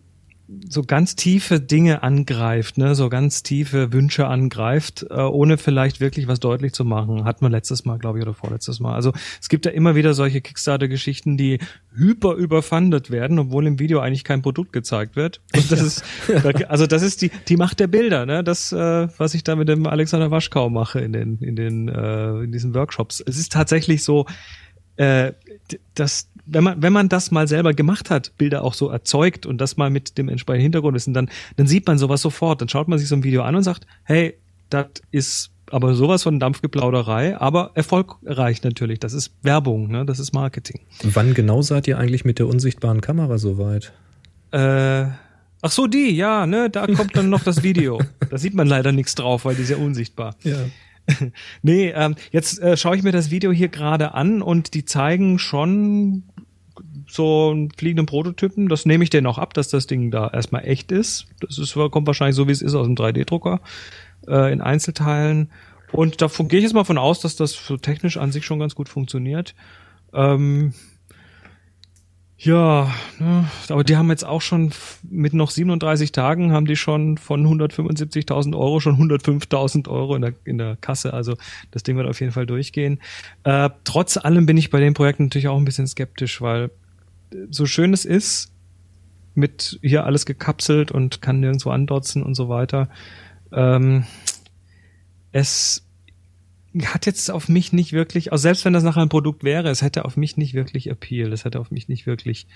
so ganz tiefe Dinge angreift, ne, so ganz tiefe Wünsche angreift, äh, ohne vielleicht wirklich was deutlich zu machen. Hat man letztes Mal, glaube ich, oder vorletztes Mal. Also es gibt ja immer wieder solche Kickstarter-Geschichten, die hyper überfundet werden, obwohl im Video eigentlich kein Produkt gezeigt wird. Und das ist, also das ist die die Macht der Bilder, ne? Das, äh, was ich da mit dem Alexander Waschkau mache in den in den äh, in diesen Workshops. Es ist tatsächlich so, äh, dass wenn man, wenn man das mal selber gemacht hat, Bilder auch so erzeugt und das mal mit dem entsprechenden Hintergrund ist, dann, dann sieht man sowas sofort. Dann schaut man sich so ein Video an und sagt, hey, das ist aber sowas von Dampfgeplauderei, aber erfolgreich natürlich. Das ist Werbung, ne? das ist Marketing. Wann genau seid ihr eigentlich mit der unsichtbaren Kamera soweit? Äh, ach so, die, ja, ne, da kommt dann noch das Video. da sieht man leider nichts drauf, weil die ist ja unsichtbar. Ja. nee, ähm, jetzt äh, schaue ich mir das Video hier gerade an und die zeigen schon so einen fliegenden Prototypen. Das nehme ich denen auch ab, dass das Ding da erstmal echt ist. Das ist, kommt wahrscheinlich so, wie es ist aus dem 3D-Drucker äh, in Einzelteilen. Und da gehe ich jetzt mal von aus, dass das so technisch an sich schon ganz gut funktioniert. Ähm, ja, ne, aber die haben jetzt auch schon mit noch 37 Tagen haben die schon von 175.000 Euro schon 105.000 Euro in der, in der Kasse. Also das Ding wird auf jeden Fall durchgehen. Äh, trotz allem bin ich bei dem Projekt natürlich auch ein bisschen skeptisch, weil so schön es ist, mit hier alles gekapselt und kann nirgendwo andotzen und so weiter. Ähm, es hat jetzt auf mich nicht wirklich, also selbst wenn das nachher ein Produkt wäre, es hätte auf mich nicht wirklich Appeal, es hätte auf mich nicht wirklich,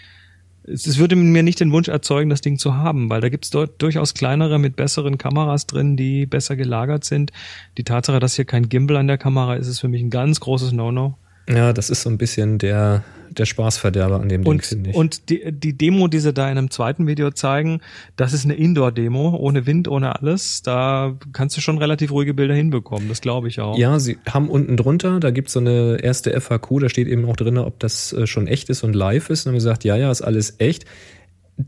es, es würde mir nicht den Wunsch erzeugen, das Ding zu haben, weil da gibt es dort durchaus kleinere mit besseren Kameras drin, die besser gelagert sind. Die Tatsache, dass hier kein Gimbal an der Kamera ist, ist für mich ein ganz großes No-No. Ja, das ist so ein bisschen der, der Spaßverderber an dem und, Ding, finde ich. Und die, die Demo, die sie da in einem zweiten Video zeigen, das ist eine Indoor-Demo, ohne Wind, ohne alles. Da kannst du schon relativ ruhige Bilder hinbekommen, das glaube ich auch. Ja, sie haben unten drunter, da gibt's so eine erste FAQ, da steht eben auch drin, ob das äh, schon echt ist und live ist. Und haben gesagt, ja, ja, ist alles echt.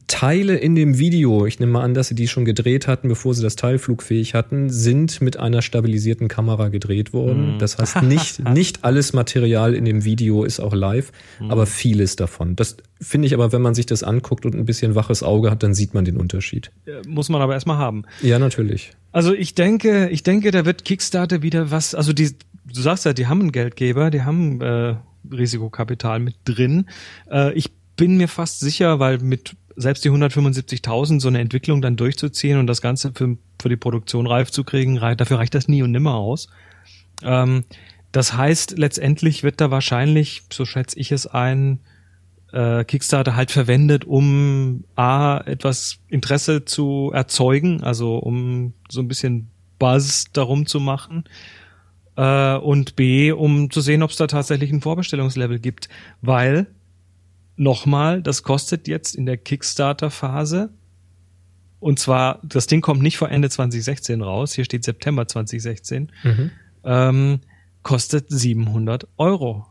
Teile in dem Video, ich nehme mal an, dass sie die schon gedreht hatten, bevor sie das Teil flugfähig hatten, sind mit einer stabilisierten Kamera gedreht worden. Mm. Das heißt, nicht, nicht alles Material in dem Video ist auch live, mm. aber vieles davon. Das finde ich aber, wenn man sich das anguckt und ein bisschen waches Auge hat, dann sieht man den Unterschied. Muss man aber erstmal haben. Ja, natürlich. Also ich denke, ich denke, da wird Kickstarter wieder was, also die, du sagst ja, die haben einen Geldgeber, die haben äh, Risikokapital mit drin. Äh, ich bin mir fast sicher, weil mit selbst die 175.000 so eine Entwicklung dann durchzuziehen und das Ganze für, für die Produktion reif zu kriegen, dafür reicht das nie und nimmer aus. Ähm, das heißt, letztendlich wird da wahrscheinlich, so schätze ich es ein, äh, Kickstarter halt verwendet, um A, etwas Interesse zu erzeugen, also um so ein bisschen Buzz darum zu machen äh, und B, um zu sehen, ob es da tatsächlich ein Vorbestellungslevel gibt, weil nochmal, das kostet jetzt in der Kickstarter-Phase. Und zwar, das Ding kommt nicht vor Ende 2016 raus. Hier steht September 2016. Mhm. Ähm, kostet 700 Euro.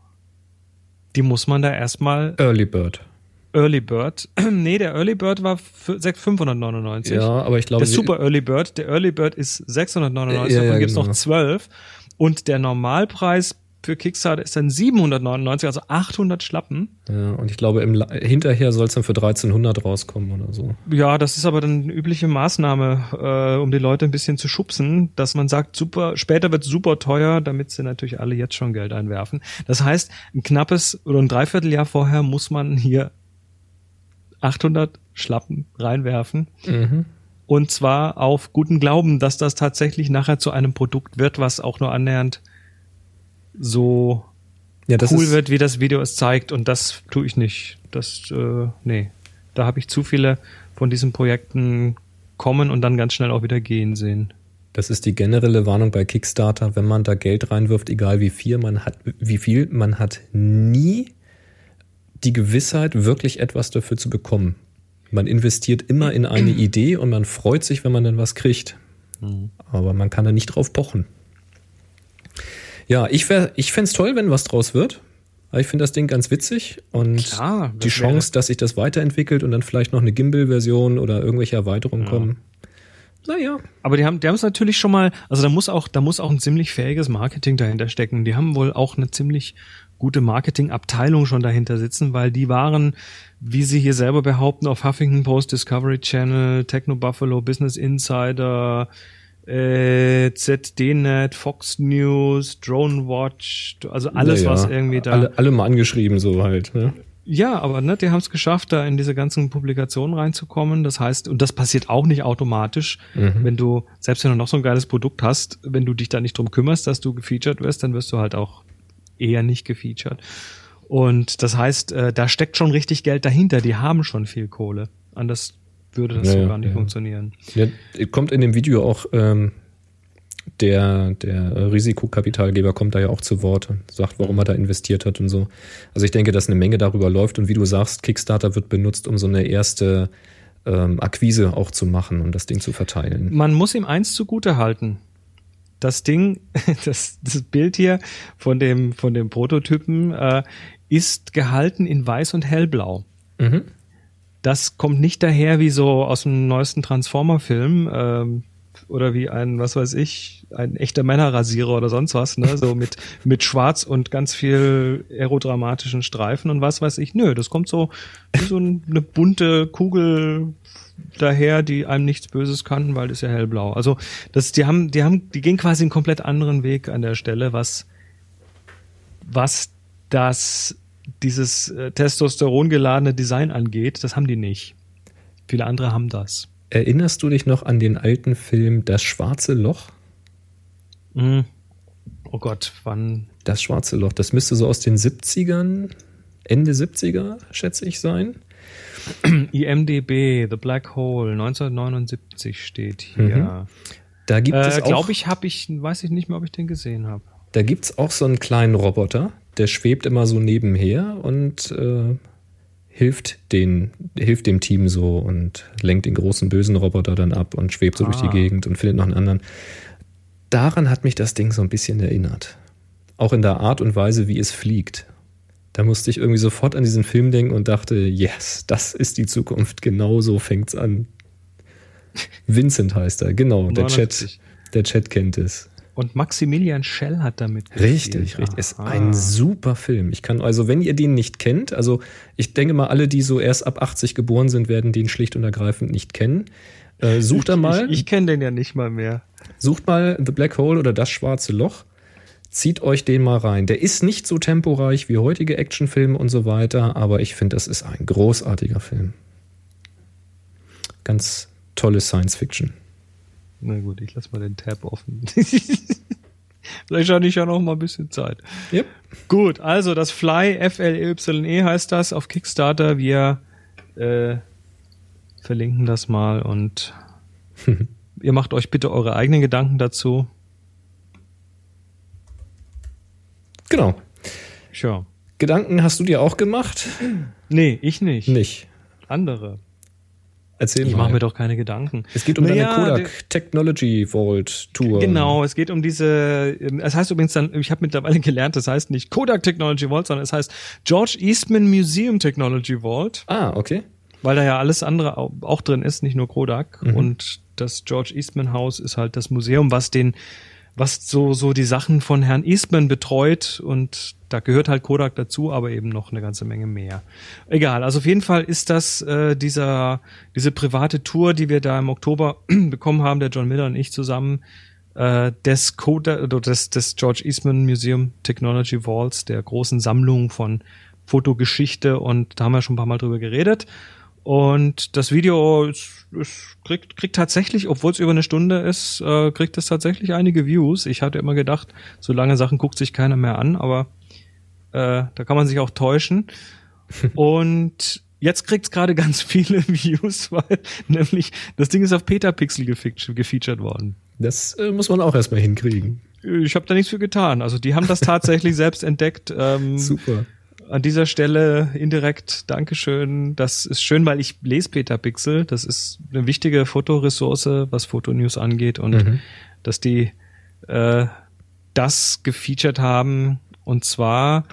Die muss man da erstmal. Early Bird. Early Bird. nee, der Early Bird war 599. Ja, aber ich glaube. Der Super Early Bird, der Early Bird ist 699, ja, ja, davon gibt's genau. noch 12. Und der Normalpreis für Kickstarter ist dann 799, also 800 Schlappen. Ja, und ich glaube, im, hinterher soll es dann für 1300 rauskommen oder so. Ja, das ist aber dann eine übliche Maßnahme, äh, um die Leute ein bisschen zu schubsen, dass man sagt, super, später wird super teuer, damit sie natürlich alle jetzt schon Geld einwerfen. Das heißt, ein knappes oder ein Dreivierteljahr vorher muss man hier 800 Schlappen reinwerfen. Mhm. Und zwar auf guten Glauben, dass das tatsächlich nachher zu einem Produkt wird, was auch nur annähernd so ja, cool wird, wie das Video es zeigt. Und das tue ich nicht. Das, äh, nee. Da habe ich zu viele von diesen Projekten kommen und dann ganz schnell auch wieder gehen sehen. Das ist die generelle Warnung bei Kickstarter, wenn man da Geld reinwirft, egal wie viel man hat, wie viel, man hat nie die Gewissheit, wirklich etwas dafür zu bekommen. Man investiert immer in eine Idee und man freut sich, wenn man dann was kriegt. Mhm. Aber man kann da nicht drauf pochen. Ja, ich, ich fände es toll, wenn was draus wird. ich finde das Ding ganz witzig und Klar, die Chance, dass sich das weiterentwickelt und dann vielleicht noch eine Gimbal-Version oder irgendwelche Erweiterungen ja. kommen. Naja. Aber die haben, die haben es natürlich schon mal, also da muss auch, da muss auch ein ziemlich fähiges Marketing dahinter stecken. Die haben wohl auch eine ziemlich gute Marketingabteilung schon dahinter sitzen, weil die waren, wie sie hier selber behaupten, auf Huffington Post, Discovery Channel, Techno Buffalo, Business Insider, äh, ZDNet, Fox News, Drone Watch, also alles, ja, was irgendwie da. Alle, alle mal angeschrieben, so halt. Ne? Ja, aber ne, die haben es geschafft, da in diese ganzen Publikationen reinzukommen. Das heißt, und das passiert auch nicht automatisch, mhm. wenn du, selbst wenn du noch so ein geiles Produkt hast, wenn du dich da nicht drum kümmerst, dass du gefeatured wirst, dann wirst du halt auch eher nicht gefeatured. Und das heißt, äh, da steckt schon richtig Geld dahinter. Die haben schon viel Kohle. Anders würde das ja, so gar nicht ja. funktionieren. Ja, kommt in dem Video auch ähm, der, der Risikokapitalgeber kommt da ja auch zu Wort und sagt, warum er da investiert hat und so. Also ich denke, dass eine Menge darüber läuft und wie du sagst, Kickstarter wird benutzt, um so eine erste ähm, Akquise auch zu machen und das Ding zu verteilen. Man muss ihm eins zugute halten. Das Ding, das, das Bild hier von dem, von dem Prototypen äh, ist gehalten in weiß und hellblau. Mhm das kommt nicht daher wie so aus dem neuesten Transformer-Film ähm, oder wie ein, was weiß ich, ein echter Männerrasierer oder sonst was, ne? So mit, mit Schwarz und ganz viel aerodramatischen Streifen und was weiß ich. Nö, das kommt so wie so eine bunte Kugel daher, die einem nichts Böses kann, weil das ist ja hellblau. Also das, die haben, die haben, die gehen quasi einen komplett anderen Weg an der Stelle, was, was das dieses äh, Testosteron geladene Design angeht, das haben die nicht. Viele andere haben das. Erinnerst du dich noch an den alten Film Das schwarze Loch? Mm. Oh Gott, wann? Das schwarze Loch, das müsste so aus den 70ern, Ende 70er, schätze ich, sein. IMDB, The Black Hole, 1979 steht hier. Mhm. Da gibt äh, es auch. Glaube ich, habe ich, weiß ich nicht mehr, ob ich den gesehen habe. Da gibt es auch so einen kleinen Roboter, der schwebt immer so nebenher und äh, hilft, den, hilft dem Team so und lenkt den großen bösen Roboter dann ab und schwebt so ah. durch die ah. Gegend und findet noch einen anderen. Daran hat mich das Ding so ein bisschen erinnert. Auch in der Art und Weise, wie es fliegt. Da musste ich irgendwie sofort an diesen Film denken und dachte, yes, das ist die Zukunft. Genau so fängt's an. Vincent heißt er, genau. Der Chat, der Chat kennt es. Und Maximilian Schell hat damit gespielt. Richtig, richtig. Ist ein super Film. Ich kann, also wenn ihr den nicht kennt, also ich denke mal, alle, die so erst ab 80 geboren sind, werden den schlicht und ergreifend nicht kennen. Äh, sucht da mal. Ich, ich kenne den ja nicht mal mehr. Sucht mal The Black Hole oder Das Schwarze Loch. Zieht euch den mal rein. Der ist nicht so temporeich wie heutige Actionfilme und so weiter, aber ich finde, das ist ein großartiger Film. Ganz tolle Science Fiction. Na gut, ich lasse mal den Tab offen. Vielleicht hatte ich ja noch mal ein bisschen Zeit. Yep. Gut, also das Fly, F-L-Y-E heißt das auf Kickstarter. Wir äh, verlinken das mal und ihr macht euch bitte eure eigenen Gedanken dazu. Genau. Sure. Gedanken hast du dir auch gemacht? Nee, ich nicht. Nicht. Andere. Erzähl ich mache mir doch keine Gedanken. Es geht um naja, deine Kodak Technology Vault Tour. Genau, es geht um diese, es heißt übrigens dann, ich habe mittlerweile gelernt, das heißt nicht Kodak Technology Vault, sondern es heißt George Eastman Museum Technology Vault. Ah, okay. Weil da ja alles andere auch drin ist, nicht nur Kodak. Mhm. Und das George Eastman Haus ist halt das Museum, was den was so, so die Sachen von Herrn Eastman betreut und da gehört halt Kodak dazu, aber eben noch eine ganze Menge mehr. Egal, also auf jeden Fall ist das äh, dieser, diese private Tour, die wir da im Oktober bekommen haben, der John Miller und ich zusammen, äh, des Kodak, oder des, des George Eastman Museum Technology Vaults, der großen Sammlung von Fotogeschichte und da haben wir schon ein paar Mal drüber geredet. Und das Video ist, ist, kriegt, kriegt tatsächlich, obwohl es über eine Stunde ist, äh, kriegt es tatsächlich einige Views. Ich hatte immer gedacht, so lange Sachen guckt sich keiner mehr an, aber Äh, da kann man sich auch täuschen. Und jetzt kriegt's gerade ganz viele Views, weil nämlich das Ding ist auf Petapixel gefeatured worden. Das äh, muss man auch erstmal hinkriegen. Ich habe da nichts für getan. Also die haben das tatsächlich selbst entdeckt. Ähm, Super. An dieser Stelle indirekt Dankeschön. Das ist schön, weil ich lese Petapixel. Das ist eine wichtige Fotoressource, was Fotonews angeht. Und Mhm. dass die äh, das gefeatured haben. Und zwar,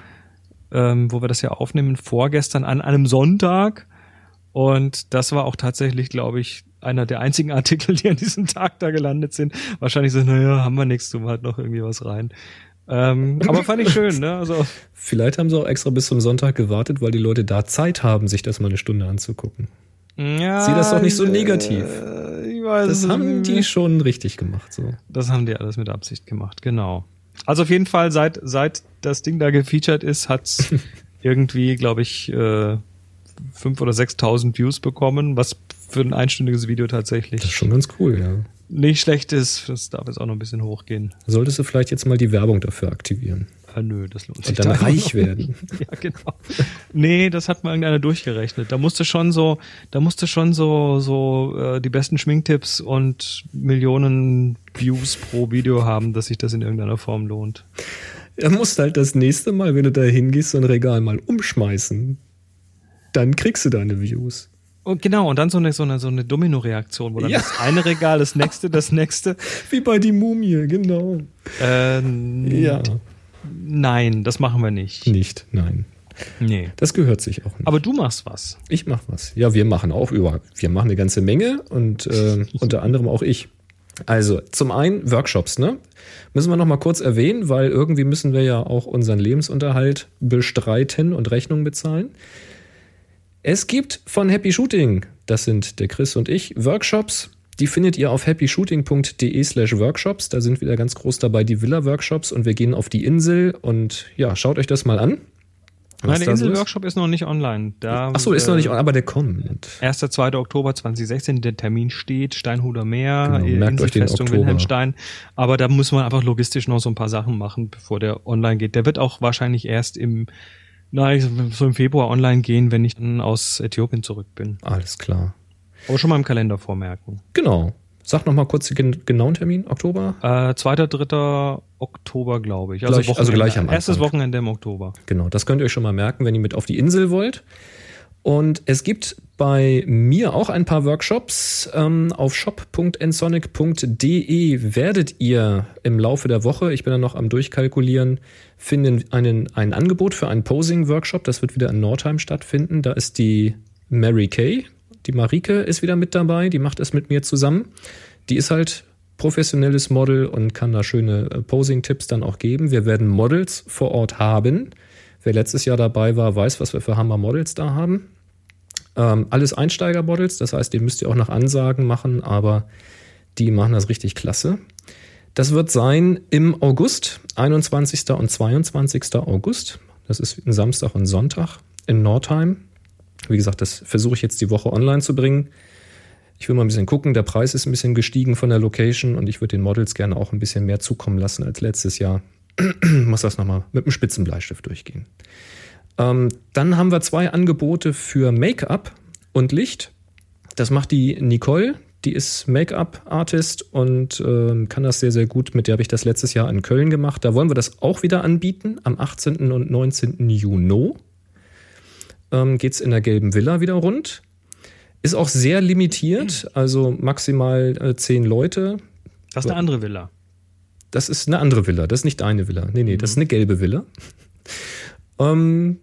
ähm, wo wir das ja aufnehmen, vorgestern an einem Sonntag. Und das war auch tatsächlich, glaube ich, einer der einzigen Artikel, die an diesem Tag da gelandet sind. Wahrscheinlich so, naja, haben wir nichts, tun wir halt noch irgendwie was rein. Ähm, aber fand ich schön, ne? Also Vielleicht haben sie auch extra bis zum Sonntag gewartet, weil die Leute da Zeit haben, sich das mal eine Stunde anzugucken. ja, Sieh das doch nicht so negativ. Äh, weiß Das haben die schon richtig gemacht. So. Das haben die alles mit Absicht gemacht, genau. Also auf jeden Fall, seit, seit das Ding da gefeatured ist, hat's irgendwie, glaube ich, äh, fünf oder 6.000 Views bekommen, was für ein einstündiges Video Das ist tatsächlich schon ganz cool, ja. nicht schlecht ist. Das darf jetzt auch noch ein bisschen hochgehen. Solltest du vielleicht jetzt mal die Werbung dafür aktivieren Ah, nö, das lohnt sich und dann da reich werden. Ja, genau. Nee, das hat mal irgendeiner durchgerechnet. Da musste schon so, da musste schon so, so äh, die besten Schminktipps und Millionen Views pro Video haben, dass sich das in irgendeiner Form lohnt. Er muss halt das nächste Mal, wenn du da hingehst, so ein Regal mal umschmeißen. Dann kriegst du deine Views. Und genau, und dann so eine, so eine, so eine Domino-Reaktion, wo dann Ja. das eine Regal, das nächste, das nächste. Wie bei die Mumie, genau. Äh, Ja. Nein, das machen wir nicht. Nicht, nein. Nee. Das gehört sich auch nicht. Aber du machst was. ich mach was. Ja, wir machen auch über. Wir machen eine ganze Menge und äh, unter anderem auch ich. Also, zum einen Workshops, ne? Müssen wir noch mal kurz erwähnen, weil irgendwie müssen wir ja auch unseren Lebensunterhalt bestreiten und Rechnungen bezahlen. Es gibt von Happy Shooting, das sind der Chris und ich, Workshops. Die findet ihr auf happyshooting.de slash workshops. Da sind wieder ganz groß dabei die Villa-Workshops und wir gehen auf die Insel und ja, schaut euch das mal an. Nein, der so ist. Insel-Workshop ist noch nicht online. Da, Ach so, ist noch äh, nicht, aber der kommt. 1. 2. Oktober 2016, der Termin steht, Steinhuder Meer, Genau, äh, Inselfestung. Wilhelmstein. Aber da muss man einfach logistisch noch so ein paar Sachen machen, bevor der online geht. Der wird auch wahrscheinlich erst im, nein, so im Februar online gehen, wenn ich dann aus Äthiopien zurück bin. Alles klar. Aber schon mal im Kalender vormerken. Genau. Sag noch mal kurz den gen- genauen Termin, Oktober. Äh, 2. 3. Oktober, glaube ich. Also, Gleich- also gleich am Erstes Anfang. Wochenende im Oktober. Genau, das könnt ihr euch schon mal merken, wenn ihr mit auf die Insel wollt. Und es gibt bei mir auch ein paar Workshops. Ähm, auf shop.ensonic.de werdet ihr im Laufe der Woche, ich bin dann noch am Durchkalkulieren, finden einen, ein Angebot für einen Posing-Workshop. Das wird wieder in Nordheim stattfinden. Da ist die Mary Kay, die Marike ist wieder mit dabei, die macht es mit mir zusammen. Die ist halt professionelles Model und kann da schöne äh, Posing-Tipps dann auch geben. Wir werden Models vor Ort haben. Wer letztes Jahr dabei war, weiß, was wir für Hammer-Models da haben. Ähm, alles Einsteiger-Models, das heißt, die müsst ihr auch nach Ansagen machen, aber die machen das richtig klasse. Das wird sein im August, 21. und 22. August. Das ist ein Samstag und Sonntag in Nordheim. Wie gesagt, das versuche ich jetzt die Woche online zu bringen. Ich will mal ein bisschen gucken. Der Preis ist ein bisschen gestiegen von der Location und ich würde den Models gerne auch ein bisschen mehr zukommen lassen als letztes Jahr. Muss das nochmal mit einem spitzen Bleistift durchgehen. Ähm, dann haben wir zwei Angebote für Make-up und Licht. Das macht die Nicole. Die ist Make-up-Artist und ähm, kann das sehr, sehr gut. Mit der habe ich das letztes Jahr in Köln gemacht. Da wollen wir das auch wieder anbieten am 18. und 19. Juni. Ähm, Geht es in der gelben Villa wieder rund. Ist auch sehr limitiert, also maximal äh, zehn Leute. Das ist eine andere Villa. Das ist eine andere Villa, das ist nicht eine Villa. Nee, nee, das ist eine gelbe Villa. ähm,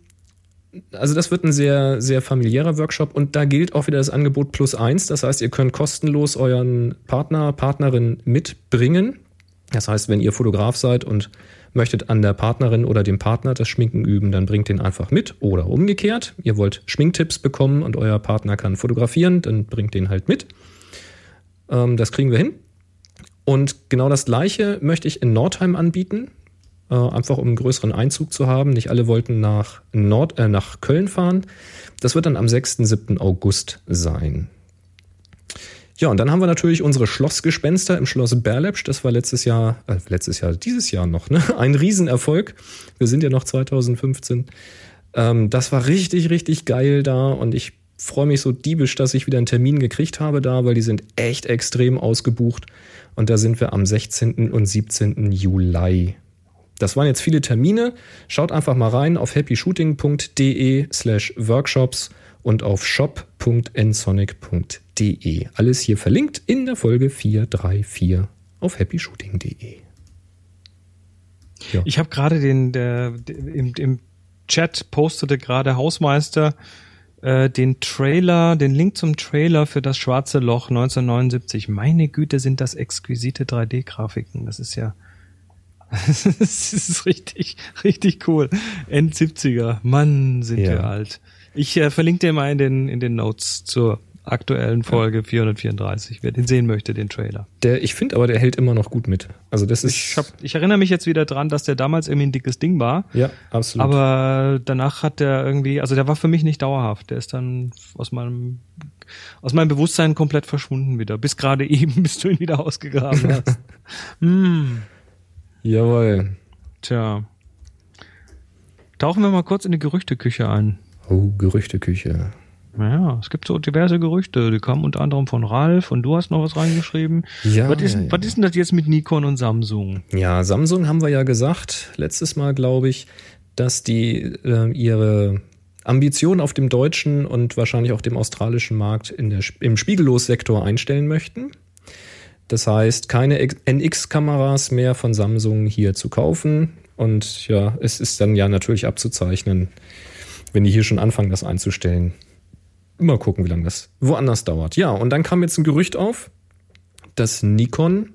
also das wird ein sehr, sehr familiärer Workshop und da gilt auch wieder das Angebot plus eins. Das heißt, ihr könnt kostenlos euren Partner, Partnerin mitbringen. Das heißt, wenn ihr Fotograf seid und möchtet an der Partnerin oder dem Partner das Schminken üben, dann bringt den einfach mit oder umgekehrt. Ihr wollt Schminktipps bekommen und euer Partner kann fotografieren, dann bringt den halt mit. Ähm, das kriegen wir hin. Und genau das Gleiche möchte ich in Nordheim anbieten, äh, einfach um einen größeren Einzug zu haben. Nicht alle wollten nach, Nord, äh, nach Köln fahren. Das wird dann am 6. 7. August sein. Ja, und dann haben wir natürlich unsere Schlossgespenster im Schloss Berlepsch. Das war letztes Jahr, äh, letztes Jahr, dieses Jahr noch, ne? Ein Riesenerfolg. Wir sind ja noch 2015. Ähm, das war richtig, richtig geil da und ich freue mich so diebisch, dass ich wieder einen Termin gekriegt habe da, weil die sind echt extrem ausgebucht. Und da sind wir am 16. und 17. Juli. Das waren jetzt viele Termine. Schaut einfach mal rein auf happyshooting.de slash workshops und auf shop.nsonic.de. Alles hier verlinkt in der Folge 434 auf happyshooting.de. Ja. Ich habe gerade den, der, im, im Chat postete gerade Hausmeister äh, den Trailer, den Link zum Trailer für das Schwarze Loch 1979. Meine Güte, sind das exquisite 3D-Grafiken. Das ist ja das ist richtig, richtig cool. End 70er. Mann, sind ja. wir alt. Ich äh, verlinke dir mal in den, in den Notes zur aktuellen Folge ja. 434. Wer den sehen möchte, den Trailer. Der, ich finde aber, der hält immer noch gut mit. Also das ist. Ich, hab, ich erinnere mich jetzt wieder dran, dass der damals irgendwie ein dickes Ding war. Ja, absolut. Aber danach hat der irgendwie, also der war für mich nicht dauerhaft. Der ist dann aus meinem aus meinem Bewusstsein komplett verschwunden wieder. Bis gerade eben, bis du ihn wieder ausgegraben hast. mm. Jawohl. Tja. Tauchen wir mal kurz in die Gerüchteküche ein. Oh, Gerüchteküche. Naja, es gibt so diverse Gerüchte. Die kamen unter anderem von Ralf und du hast noch was reingeschrieben. Ja. Was ist, ja, ja. Was ist denn das jetzt mit Nikon und Samsung? Ja, Samsung haben wir ja gesagt, letztes Mal glaube ich, dass die äh, ihre Ambitionen auf dem deutschen und wahrscheinlich auch dem australischen Markt in der, im Spiegellossektor einstellen möchten. Das heißt, keine NX-Kameras mehr von Samsung hier zu kaufen. Und ja, es ist dann ja natürlich abzuzeichnen, wenn die hier schon anfangen, das einzustellen. Mal gucken, wie lange das woanders dauert. Ja, und dann kam jetzt ein Gerücht auf, dass Nikon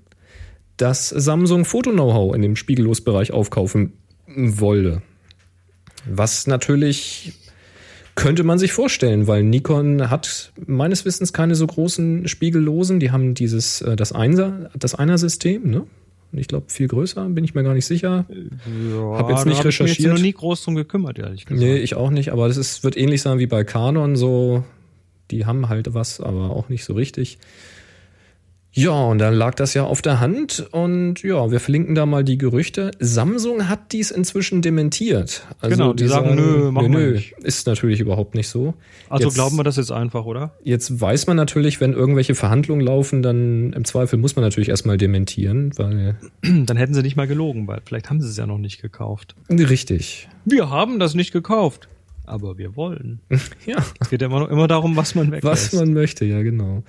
das Samsung Foto-Know-how in dem Spiegellosbereich aufkaufen wolle. Was natürlich könnte man sich vorstellen, weil Nikon hat meines Wissens keine so großen Spiegellosen. Die haben dieses, äh, das Einer, das Einer-System, ne? Ich glaube, viel größer, bin ich mir gar nicht sicher. Ja, hab jetzt nicht hab recherchiert. Ich mich jetzt noch nie groß drum gekümmert, ehrlich gesagt. Nee, ich auch nicht, aber das ist, wird ähnlich sein wie bei Canon, so, die haben halt was, aber auch nicht so richtig. Ja, und dann lag das ja auf der Hand und ja, wir verlinken da mal die Gerüchte. Samsung hat dies inzwischen dementiert. Also genau, die, die sagen, nö, machen nö, nö, ist natürlich überhaupt nicht so. Also jetzt, glauben wir das jetzt einfach, oder? Jetzt weiß man natürlich, wenn irgendwelche Verhandlungen laufen, dann im Zweifel muss man natürlich erstmal dementieren, weil dann hätten sie nicht mal gelogen, weil vielleicht haben sie es ja noch nicht gekauft. Richtig. Wir haben das nicht gekauft, aber wir wollen. ja. Es geht immer noch immer darum, was man weglässt. Was man möchte, ja, genau.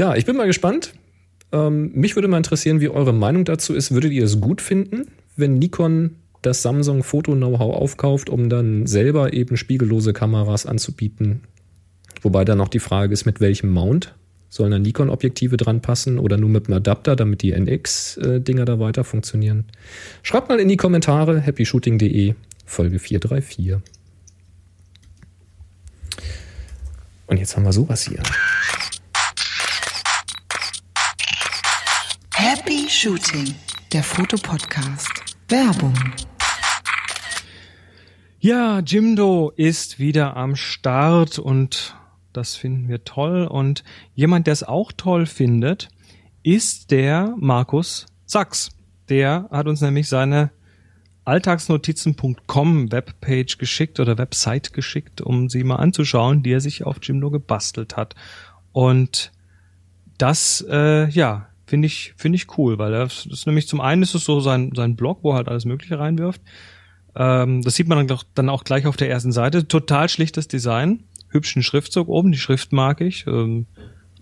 Ja, ich bin mal gespannt. Ähm, mich würde mal interessieren, wie eure Meinung dazu ist. Würdet ihr es gut finden, wenn Nikon das Samsung Foto-Know-how aufkauft, um dann selber eben spiegellose Kameras anzubieten? Wobei dann noch die Frage ist, mit welchem Mount? Sollen da Nikon-Objektive dran passen oder nur mit einem Adapter, damit die NX-Dinger da weiter funktionieren? Schreibt mal in die Kommentare happyshooting.de Folge 434. Und jetzt haben wir sowas hier. Happy Shooting, der Fotopodcast. Werbung. Ja, Jimdo ist wieder am Start und das finden wir toll. Und jemand, der es auch toll findet, ist der Markus Sachs. Der hat uns nämlich seine alltagsnotizen.com Webpage geschickt oder Website geschickt, um sie mal anzuschauen, die er sich auf Jimdo gebastelt hat. Und das, äh, ja, Finde ich, finde ich cool, weil das ist nämlich zum einen ist es so sein, sein Blog, wo er halt alles Mögliche reinwirft. Ähm, das sieht man dann, doch, dann auch gleich auf der ersten Seite. Total schlichtes Design, hübschen Schriftzug oben, die Schrift mag ich. Ähm,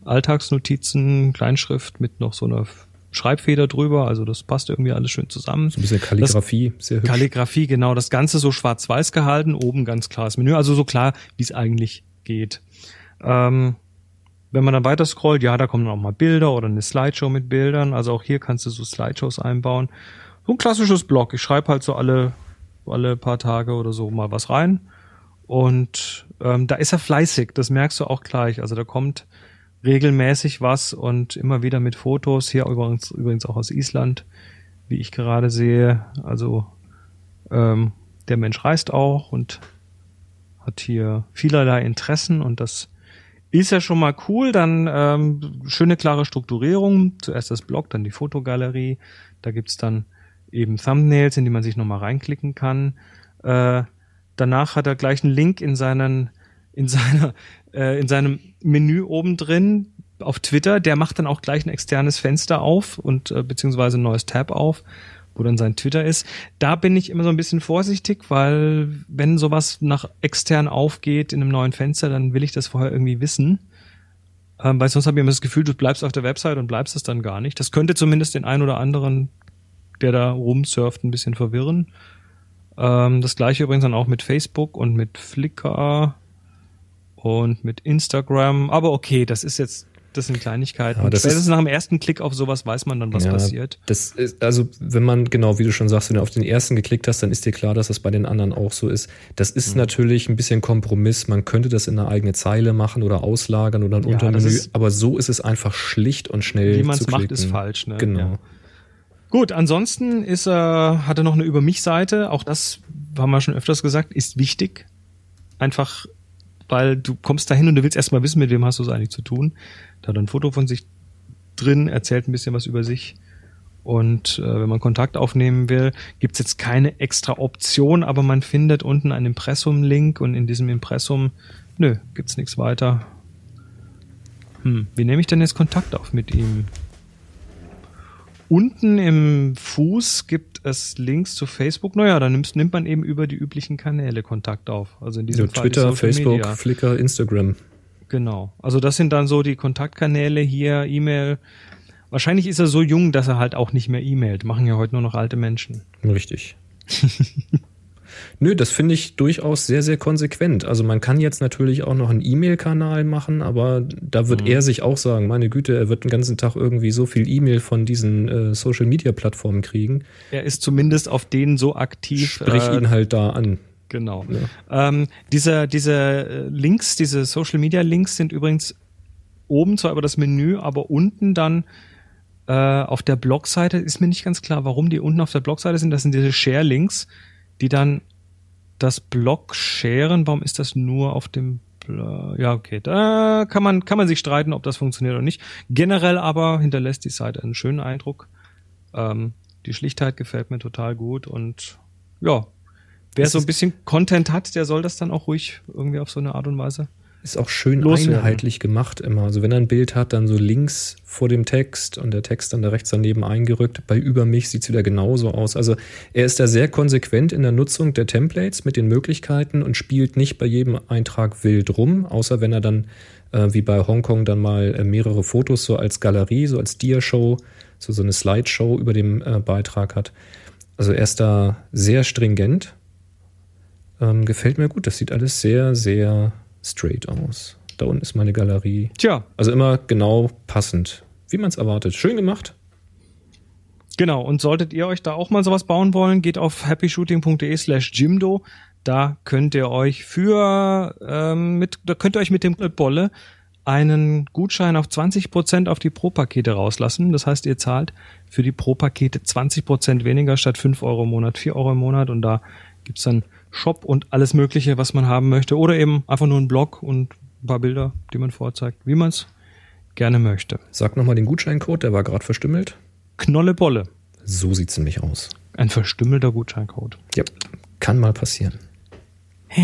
Alltagsnotizen, Kleinschrift mit noch so einer Schreibfeder drüber, also das passt irgendwie alles schön zusammen. So ein bisschen Kalligrafie, das, sehr hübsch. Kalligrafie, genau. Das Ganze so schwarz-weiß gehalten, oben ganz klares Menü, also so klar, wie es eigentlich geht. Ähm, wenn man dann weiter scrollt, ja, da kommen dann auch mal Bilder oder eine Slideshow mit Bildern. Also auch hier kannst du so Slideshows einbauen. So ein klassisches Blog. Ich schreibe halt so alle, alle paar Tage oder so mal was rein. Und ähm, da ist er fleißig, das merkst du auch gleich. Also da kommt regelmäßig was und immer wieder mit Fotos. Hier übrigens, übrigens auch aus Island, wie ich gerade sehe. Also ähm, der Mensch reist auch und hat hier vielerlei Interessen und das Ist ja schon mal cool, dann ähm, schöne klare Strukturierung. Zuerst das Blog, dann die Fotogalerie. Da gibt's dann eben Thumbnails, in die man sich nochmal reinklicken kann. Äh, danach hat er gleich einen Link in seinen, in seiner, äh, in seinem Menü oben drin auf Twitter. Der macht dann auch gleich ein externes Fenster auf und äh, beziehungsweise ein neues Tab auf, wo dann sein Twitter ist. Da bin ich immer so ein bisschen vorsichtig, weil wenn sowas nach extern aufgeht in einem neuen Fenster, dann will ich das vorher irgendwie wissen. Ähm, weil sonst habe ich immer das Gefühl, du bleibst auf der Website und bleibst es dann gar nicht. Das könnte zumindest den einen oder anderen, der da rumsurft, ein bisschen verwirren. Ähm, das gleiche übrigens dann auch mit Facebook und mit Flickr und mit Instagram. Aber okay, das ist jetzt das sind Kleinigkeiten. Ja, das Spätestens ist- nach dem ersten Klick auf sowas weiß man dann, was Ja, passiert. Das ist, also, wenn man, genau wie du schon sagst, wenn du auf den ersten geklickt hast, dann ist dir klar, dass das bei den anderen auch so ist. Das ist Mhm. natürlich ein bisschen Kompromiss. Man könnte das in eine eigene Zeile machen oder auslagern oder ein Ja, Untermenü, ist- aber so ist es einfach schlicht und schnell Wie man es macht, ist falsch. Ne? Genau. Ja. Gut, ansonsten ist er, hat er noch eine Über mich-Seite. Auch das haben wir schon öfters gesagt, ist wichtig. Einfach, weil du kommst dahin und du willst erstmal wissen, mit wem hast du es eigentlich zu tun. Da hat er ein Foto von sich drin, erzählt ein bisschen was über sich. Und äh, wenn man Kontakt aufnehmen will, gibt's jetzt keine extra Option, aber man findet unten einen Impressum-Link und in diesem Impressum, nö, gibt's nichts weiter. Hm, wie nehme ich denn jetzt Kontakt auf mit ihm? Unten im Fuß gibt es Links zu Facebook. Naja, dann nimmst, nimmt man eben über die üblichen Kanäle Kontakt auf. Also in diesem Ja, Fall Twitter, Facebook, Media. Flickr, Instagram. Genau. Also das sind dann so die Kontaktkanäle hier, E-Mail. Wahrscheinlich ist er so jung, dass er halt auch nicht mehr E-Mailt. Machen ja heute nur noch alte Menschen. Richtig. Nö, das finde ich durchaus sehr, sehr konsequent. Also man kann jetzt natürlich auch noch einen E-Mail-Kanal machen, aber da wird Mhm. er sich auch sagen, meine Güte, er wird den ganzen Tag irgendwie so viel E-Mail von diesen äh, Social-Media-Plattformen kriegen. Er ist zumindest auf denen so aktiv. Sprich äh, ihn halt da an. Genau. Ja. Ähm, diese, diese äh, Links, diese Social Media Links sind übrigens oben zwar über das Menü, aber unten dann äh, auf der Blogseite ist mir nicht ganz klar, warum die unten auf der Blogseite sind. Das sind diese Share Links, die dann das Blog sharen. Warum ist das nur auf dem ja, okay. Da kann man, kann man sich streiten, ob das funktioniert oder nicht. Generell aber hinterlässt die Seite einen schönen Eindruck. Ähm, die Schlichtheit gefällt mir total gut und ja, wer Es so ein bisschen Content hat, der soll das dann auch ruhig irgendwie auf so eine Art und Weise. Ist auch schön Loswerden. einheitlich gemacht immer. Also wenn er ein Bild hat, dann so links vor dem Text und der Text dann da rechts daneben eingerückt. Bei Über mich sieht's wieder genauso aus. Also er ist da sehr konsequent in der Nutzung der Templates mit den Möglichkeiten und spielt nicht bei jedem Eintrag wild rum, außer wenn er dann äh, wie bei Hongkong dann mal äh, mehrere Fotos so als Galerie, so als Dia-Show, so, so eine Slideshow über dem äh, Beitrag hat. Also er ist da sehr stringent. Ähm, gefällt mir gut. Das sieht alles sehr, sehr straight aus. Da unten ist meine Galerie. Tja, Also immer genau passend, wie man es erwartet. Schön gemacht. Genau, und solltet ihr euch da auch mal sowas bauen wollen, geht auf happyshooting.de slash Jimdo. Da könnt ihr euch für, ähm, mit, da könnt ihr euch mit dem Bolle einen Gutschein auf 20% auf die Pro-Pakete rauslassen. Das heißt, ihr zahlt für die Pro-Pakete 20% weniger statt 5 Euro im Monat, 4 Euro im Monat. Und da gibt's dann Shop und alles Mögliche, was man haben möchte. Oder eben einfach nur einen Blog und ein paar Bilder, die man vorzeigt, wie man es gerne möchte. Sag nochmal den Gutscheincode, der war gerade verstümmelt. Knolle-Bolle. So sieht's nämlich aus. Ein verstümmelter Gutscheincode. Ja, kann mal passieren.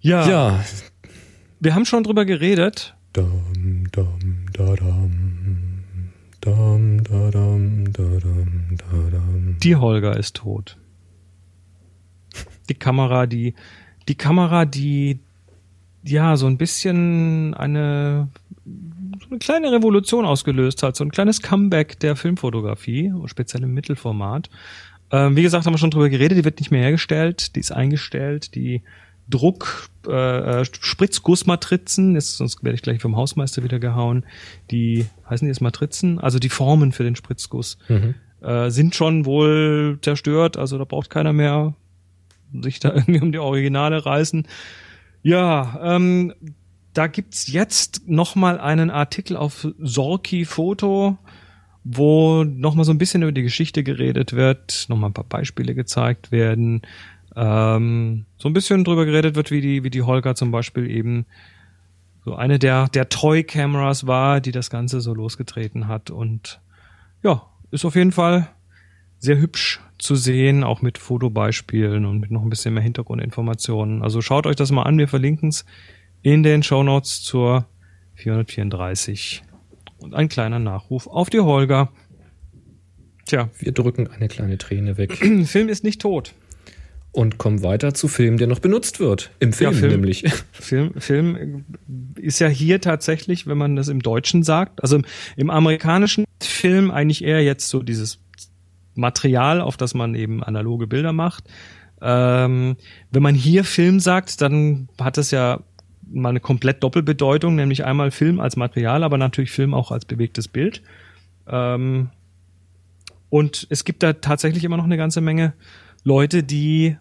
Ja, Ja. wir haben schon drüber geredet. Dum, dum, da, dum. Dum, da, dum, da, dum, da, dum. Die Holger ist tot. Die Kamera, die, die Kamera, die, ja, so ein bisschen eine, so eine kleine Revolution ausgelöst hat, so ein kleines Comeback der Filmfotografie, speziell im Mittelformat. Ähm, wie gesagt, haben wir schon drüber geredet, die wird nicht mehr hergestellt, die ist eingestellt, die Druck, äh, äh, Spritzgussmatrizen, jetzt, sonst werde ich gleich vom Hausmeister wieder gehauen, die, heißen die jetzt Matrizen? Also die Formen für den Spritzguss Mhm. äh, sind schon wohl zerstört, also da braucht keiner mehr sich da irgendwie um die Originale reißen. Ja, ähm, da gibt's jetzt noch mal einen Artikel auf Sorki Foto, wo noch mal so ein bisschen über die Geschichte geredet wird, noch mal ein paar Beispiele gezeigt werden. ähm, so ein bisschen drüber geredet wird, wie die, wie die Holger zum Beispiel eben so eine der, der Toy-Cameras war, die das Ganze so losgetreten hat. Und ja, ist auf jeden Fall sehr hübsch zu sehen, auch mit Fotobeispielen und mit noch ein bisschen mehr Hintergrundinformationen. Also schaut euch das mal an, wir verlinken es in den Show Notes zur 434. Und ein kleiner Nachruf auf die Holger. Tja. Wir drücken eine kleine Träne weg. Film ist nicht tot. Und kommen weiter zu Film, der noch benutzt wird. Im Film, ja, Film nämlich. Film, Film ist ja hier tatsächlich, wenn man das im Deutschen sagt, also im, im amerikanischen Film eigentlich eher jetzt so dieses Material, auf das man eben analoge Bilder macht. Ähm, wenn man hier Film sagt, dann hat das ja mal eine komplett Doppelbedeutung, nämlich einmal Film als Material, aber natürlich Film auch als bewegtes Bild. Ähm, und es gibt da tatsächlich immer noch eine ganze Menge Leute, die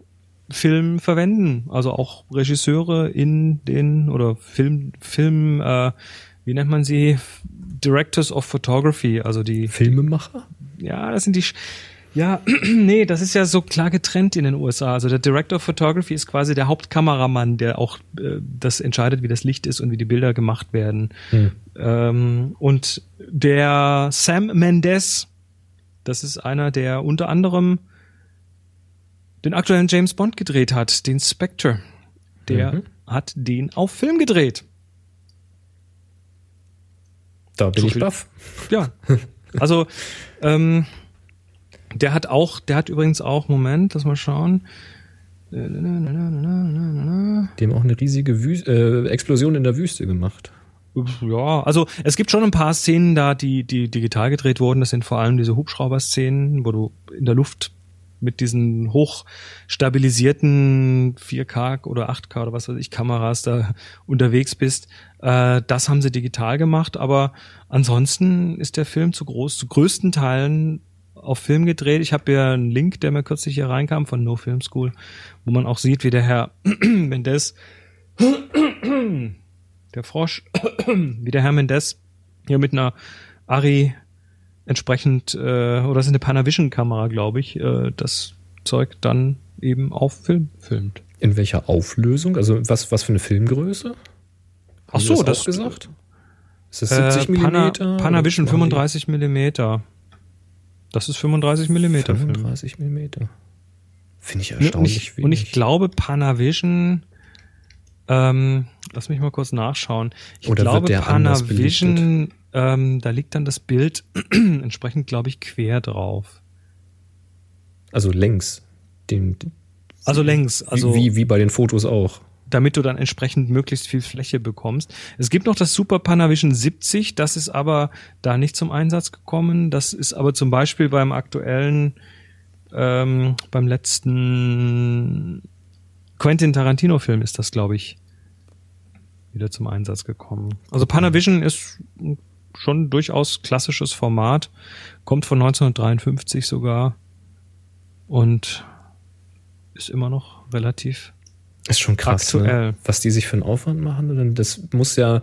Film verwenden. Also auch Regisseure in den oder Film, Film, äh, wie nennt man sie? Directors of Photography, also die Filmemacher? Ja, das sind die. Ja, nee, das ist ja so klar getrennt in den USA. Also der Director of Photography ist quasi der Hauptkameramann, der auch äh, das entscheidet, wie das Licht ist und wie die Bilder gemacht werden. Hm. Ähm, und der Sam Mendes, das ist einer, der unter anderem den aktuellen James Bond gedreht hat, den Spectre. Der mhm. hat den auf Film gedreht. Da bin so ich baff. Ja. Also, ähm, der hat auch, der hat übrigens auch, Moment, lass mal schauen. Dem auch eine riesige Wüste, äh, Explosion in der Wüste gemacht. Ja, also es gibt schon ein paar Szenen da, die, die digital gedreht wurden. Das sind vor allem diese Hubschrauber-Szenen, wo du in der Luft mit diesen hochstabilisierten 4K oder 8K oder was weiß ich Kameras da unterwegs bist. Äh, das haben sie digital gemacht, aber ansonsten ist der Film zu groß, zu größten Teilen auf Film gedreht. Ich habe ja einen Link, der mir kürzlich hier reinkam von No Film School, wo man auch sieht, wie der Herr Mendes, der Frosch, wie der Herr Mendes hier mit einer Ari entsprechend, äh, oder das ist eine Panavision-Kamera, glaube ich, äh, das Zeug dann eben auf Film filmt. In welcher Auflösung? Also was, was für eine Filmgröße? Ach so, das, das gesagt? Ist das 70 äh, Pana, mm? Panavision 35 mm. Das ist 35 mm. 35 mm. Finde ich erstaunlich und ich, und ich glaube, Panavision, ähm, lass mich mal kurz nachschauen. Ich Oder glaube, Panavision ähm, da liegt dann das Bild entsprechend, glaube ich, quer drauf. Also längs. Den, also längs. Also wie, wie bei den Fotos auch. Damit du dann entsprechend möglichst viel Fläche bekommst. Es gibt noch das Super Panavision 70, das ist aber da nicht zum Einsatz gekommen. Das ist aber zum Beispiel beim aktuellen, ähm, beim letzten Quentin Tarantino-Film ist das, glaube ich, wieder zum Einsatz gekommen. Also Panavision ist schon durchaus klassisches Format, kommt von 1953 sogar und ist immer noch relativ ist schon krass, ne? was die sich für einen Aufwand machen. Das muss ja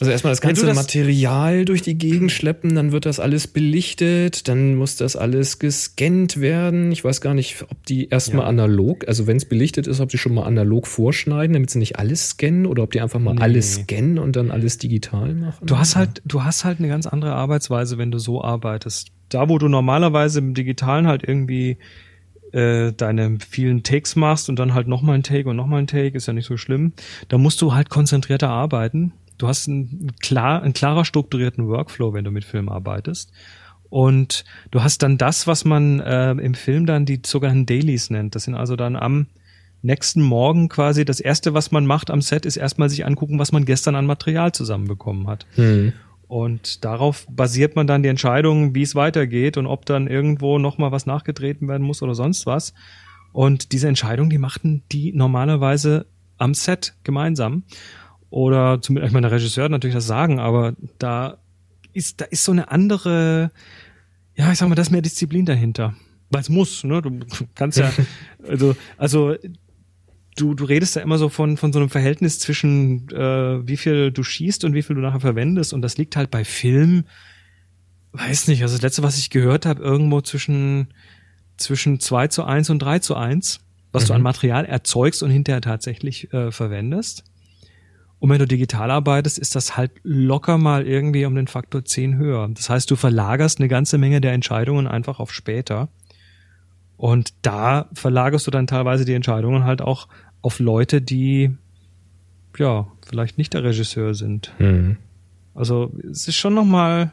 also erstmal das ganze das Material durch die Gegend schleppen, dann wird das alles belichtet, dann muss das alles gescannt werden. Ich weiß gar nicht, ob die erstmal ja. analog, also wenn es belichtet ist, ob sie schon mal analog vorschneiden, damit sie nicht alles scannen oder ob die einfach mal nee. alles scannen und dann alles digital machen. Du hast halt, du hast halt eine ganz andere Arbeitsweise, wenn du so arbeitest. Da, wo du normalerweise im Digitalen halt irgendwie äh, deine vielen Takes machst und dann halt nochmal ein Take und nochmal ein Take, ist ja nicht so schlimm. Da musst du halt konzentrierter arbeiten du hast einen, klar, einen klarer strukturierten Workflow, wenn du mit Film arbeitest. Und du hast dann das, was man äh, im Film dann die sogenannten Dailies nennt. Das sind also dann am nächsten Morgen quasi das erste, was man macht am Set, ist erstmal sich angucken, was man gestern an Material zusammenbekommen hat. Hm. Und darauf basiert man dann die Entscheidung, wie es weitergeht und ob dann irgendwo nochmal was nachgetreten werden muss oder sonst was. Und diese Entscheidung, die machten die normalerweise am Set gemeinsam. Oder zumindest, ich meine, der Regisseur hat natürlich das Sagen, aber da ist, da ist so eine andere, ja, ich sag mal, da ist mehr Disziplin dahinter. Weil es muss, ne? Du kannst ja, also, also du, du redest ja immer so von, von so einem Verhältnis zwischen äh, wie viel du schießt und wie viel du nachher verwendest. Und das liegt halt bei Film, weiß nicht, also das letzte, was ich gehört habe, irgendwo zwischen, zwischen zwei zu eins und drei zu eins was du Mhm. an Material erzeugst und hinterher tatsächlich äh, verwendest. Und wenn du digital arbeitest, ist das halt locker mal irgendwie um den Faktor 10 höher. Das heißt, du verlagerst eine ganze Menge der Entscheidungen einfach auf später. Und da verlagerst du dann teilweise die Entscheidungen halt auch auf Leute, die ja vielleicht nicht der Regisseur sind. Mhm. Also es ist schon nochmal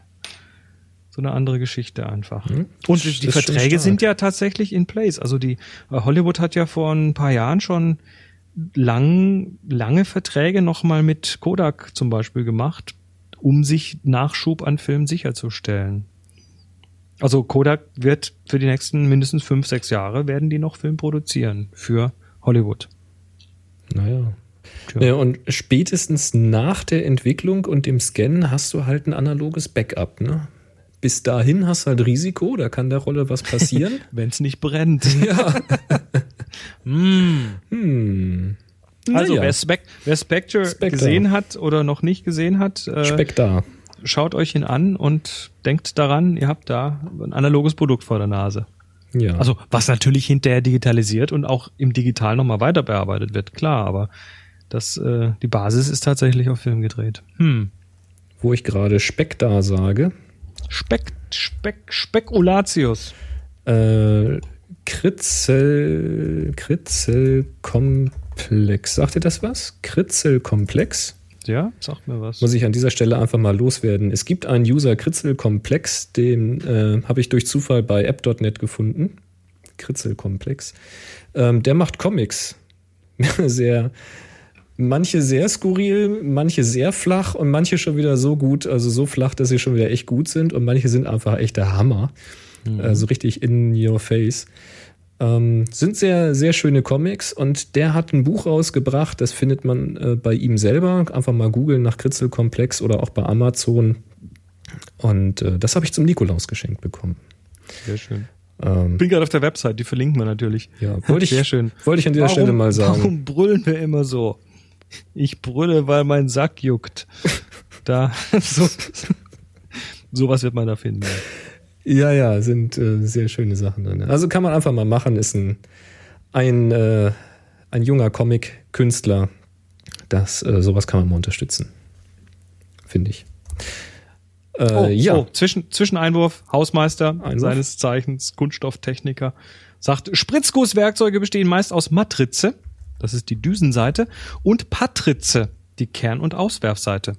so eine andere Geschichte einfach. Mhm. Und die schon Verträge sind ja tatsächlich in place. Also die äh, Hollywood hat ja vor ein paar Jahren schon lang, lange Verträge nochmal mit Kodak zum Beispiel gemacht, um sich Nachschub an Filmen sicherzustellen. Also Kodak wird für die nächsten mindestens fünf, sechs Jahre werden die noch Film produzieren für Hollywood. Naja. Ja, und spätestens nach der Entwicklung und dem Scannen hast du halt ein analoges Backup, ne? Bis dahin hast du halt Risiko, da kann der Rolle was passieren. Wenn es nicht brennt. ja. mm. Hm. Also, Naja. wer, Spec wer Spectre, Spectre. gesehen hat oder noch nicht gesehen hat, äh, Speck da. schaut euch ihn an und denkt daran, ihr habt da ein analoges Produkt vor der Nase. Ja. Also, was natürlich hinterher digitalisiert und auch im Digital nochmal weiter bearbeitet wird, klar, aber das, äh, die Basis ist tatsächlich auf Film gedreht. Hm. wo ich gerade Speck da sage, Speck, Speck, Spekulatius. äh, Kritzel, Kritzelkomplex. Sagt ihr das was? Kritzelkomplex? Ja, sagt mir was. Muss ich an dieser Stelle einfach mal loswerden. Es gibt einen User Kritzelkomplex, den äh, habe ich durch Zufall bei app.net gefunden. Kritzelkomplex. Ähm, der macht Comics. sehr, manche sehr skurril, manche sehr flach und manche schon wieder so gut, also so flach, dass sie schon wieder echt gut sind und manche sind einfach echt der Hammer. Also richtig in your face. Ähm, sind sehr, sehr schöne Comics und der hat ein Buch rausgebracht, das findet man äh, bei ihm selber. Einfach mal googeln nach Kritzelkomplex oder auch bei Amazon. Und äh, das habe ich zum Nikolaus geschenkt bekommen. Sehr schön. Ähm, Bin gerade auf der Website, die verlinken wir natürlich. ja, wollte ich, Sehr schön. Wollte ich an dieser Stelle mal sagen. Warum brüllen wir immer so? Ich brülle, weil mein Sack juckt. Da, so, sowas wird man da finden. Ja, ja, sind äh, sehr schöne Sachen drin. Also kann man einfach mal machen, ist ein, ein, äh, ein junger Comic-Künstler. Das, äh, sowas kann man mal unterstützen. Finde ich. Äh, Oh, ja. oh, Zwischen, Zwischeneinwurf, Hausmeister, Einwurf. seines Zeichens, Kunststofftechniker, sagt, Spritzgusswerkzeuge bestehen meist aus Matrize, das ist die Düsenseite, und Patrize, die Kern- und Auswerfseite.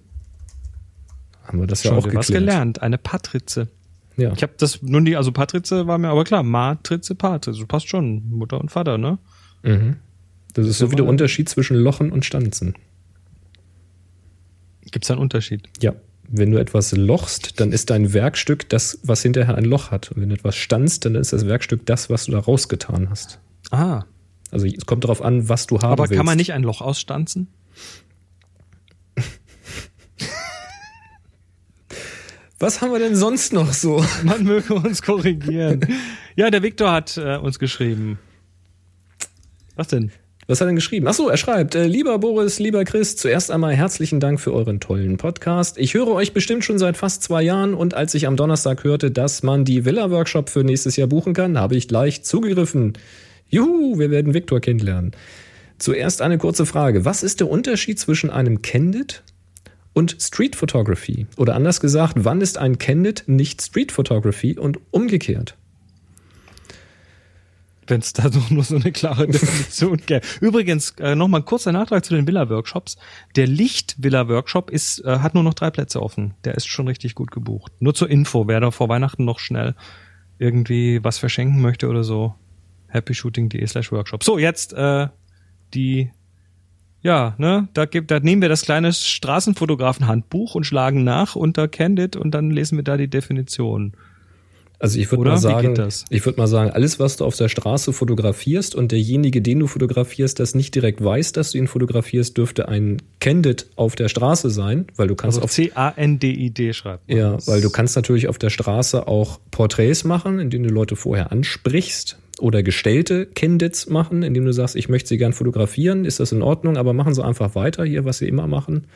haben wir das ja Schon auch wieder was geklärt. gelernt, eine Patrize. Ja. Ich habe das nun die, also Patrize war mir aber klar, Matrize, Patrize, passt schon, Mutter und Vater, ne? Mhm. Das ist so wie der Unterschied zwischen Lochen und Stanzen. Gibt's da einen Unterschied? Ja. Wenn du etwas lochst, dann ist dein Werkstück das, was hinterher ein Loch hat. Und wenn du etwas stanzt, dann ist das Werkstück das, was du da rausgetan hast. Ah, Also es kommt darauf an, was du haben aber willst. kann man nicht ein Loch ausstanzen? Was haben wir denn sonst noch so? Man möge uns korrigieren. ja, der Viktor hat äh, uns geschrieben. Was denn? Was hat er denn geschrieben? Ach so, er schreibt, äh, lieber Boris, lieber Chris, zuerst einmal herzlichen Dank für euren tollen Podcast. Ich höre euch bestimmt schon seit fast zwei Jahren und als ich am Donnerstag hörte, dass man die Villa-Workshop für nächstes Jahr buchen kann, habe ich gleich zugegriffen. Juhu, wir werden Viktor kennenlernen. Zuerst eine kurze Frage. Was ist der Unterschied zwischen einem Candid und Street Photography? Oder anders gesagt, wann ist ein Candid nicht Street Photography und umgekehrt? Wenn es da doch nur so eine klare Definition gäbe. Übrigens, äh, nochmal ein kurzer Nachtrag zu den Villa-Workshops. Der Licht-Villa-Workshop äh, hat nur noch drei Plätze offen. Der ist schon richtig gut gebucht. Nur zur Info, wer da vor Weihnachten noch schnell irgendwie was verschenken möchte oder so. happyshooting.de slash workshop. So, jetzt äh, die ja, ne, da gibt, da nehmen wir das kleine Straßenfotografen-Handbuch und schlagen nach unter Candid und dann lesen wir da die Definition. Also ich würde mal sagen, ich würde mal sagen, alles, was du auf der Straße fotografierst und derjenige, den du fotografierst, das nicht direkt weiß, dass du ihn fotografierst, dürfte ein Candid auf der Straße sein, weil du kannst Also auf C-A-N-D-I-D schreibt. man ja, das. weil du kannst natürlich auf der Straße auch Porträts machen, indem du Leute vorher ansprichst oder gestellte Candids machen, indem du sagst, ich möchte sie gern fotografieren, ist das in Ordnung, aber machen sie einfach weiter hier, was sie immer machen.